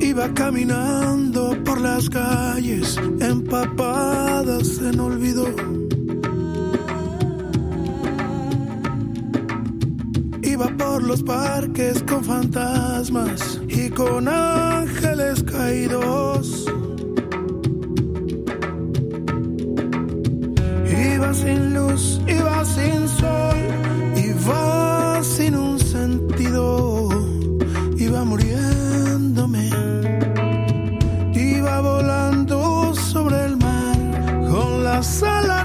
Iba caminando por las calles empapadas en olvido por los parques con fantasmas y con ángeles caídos. Iba sin luz, iba sin sol, iba sin un sentido, iba muriéndome, iba volando sobre el mar con las alas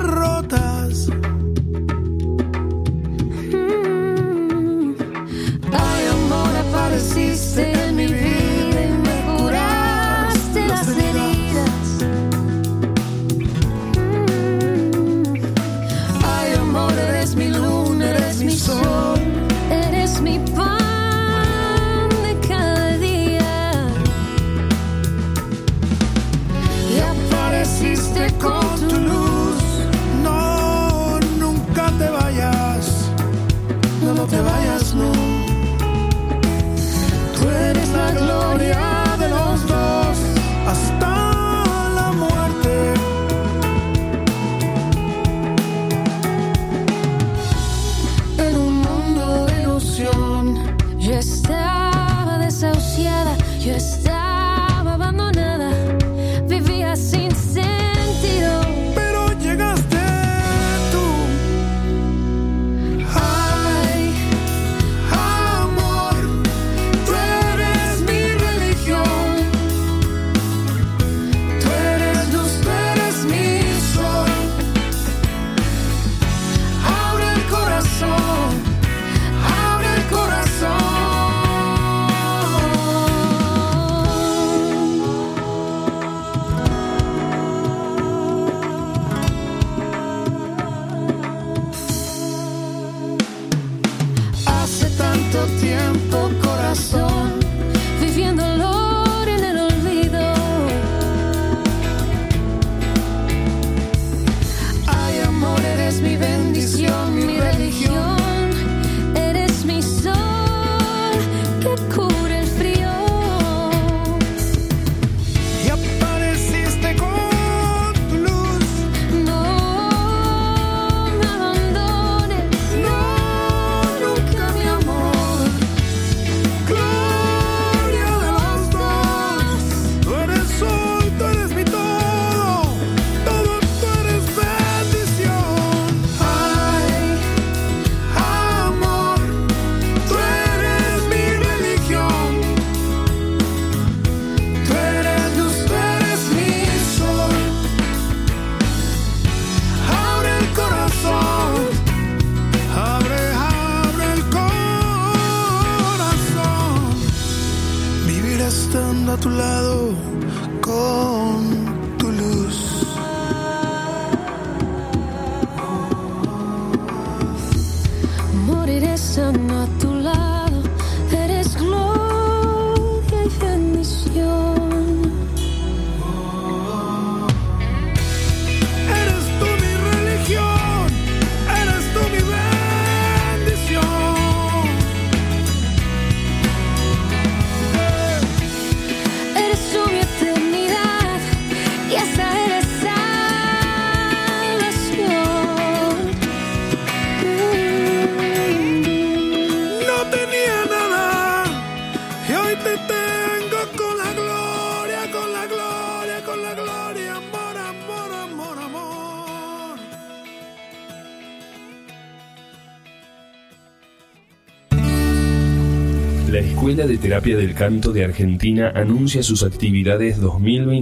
de Terapia del Canto de Argentina anuncia sus actividades 2023.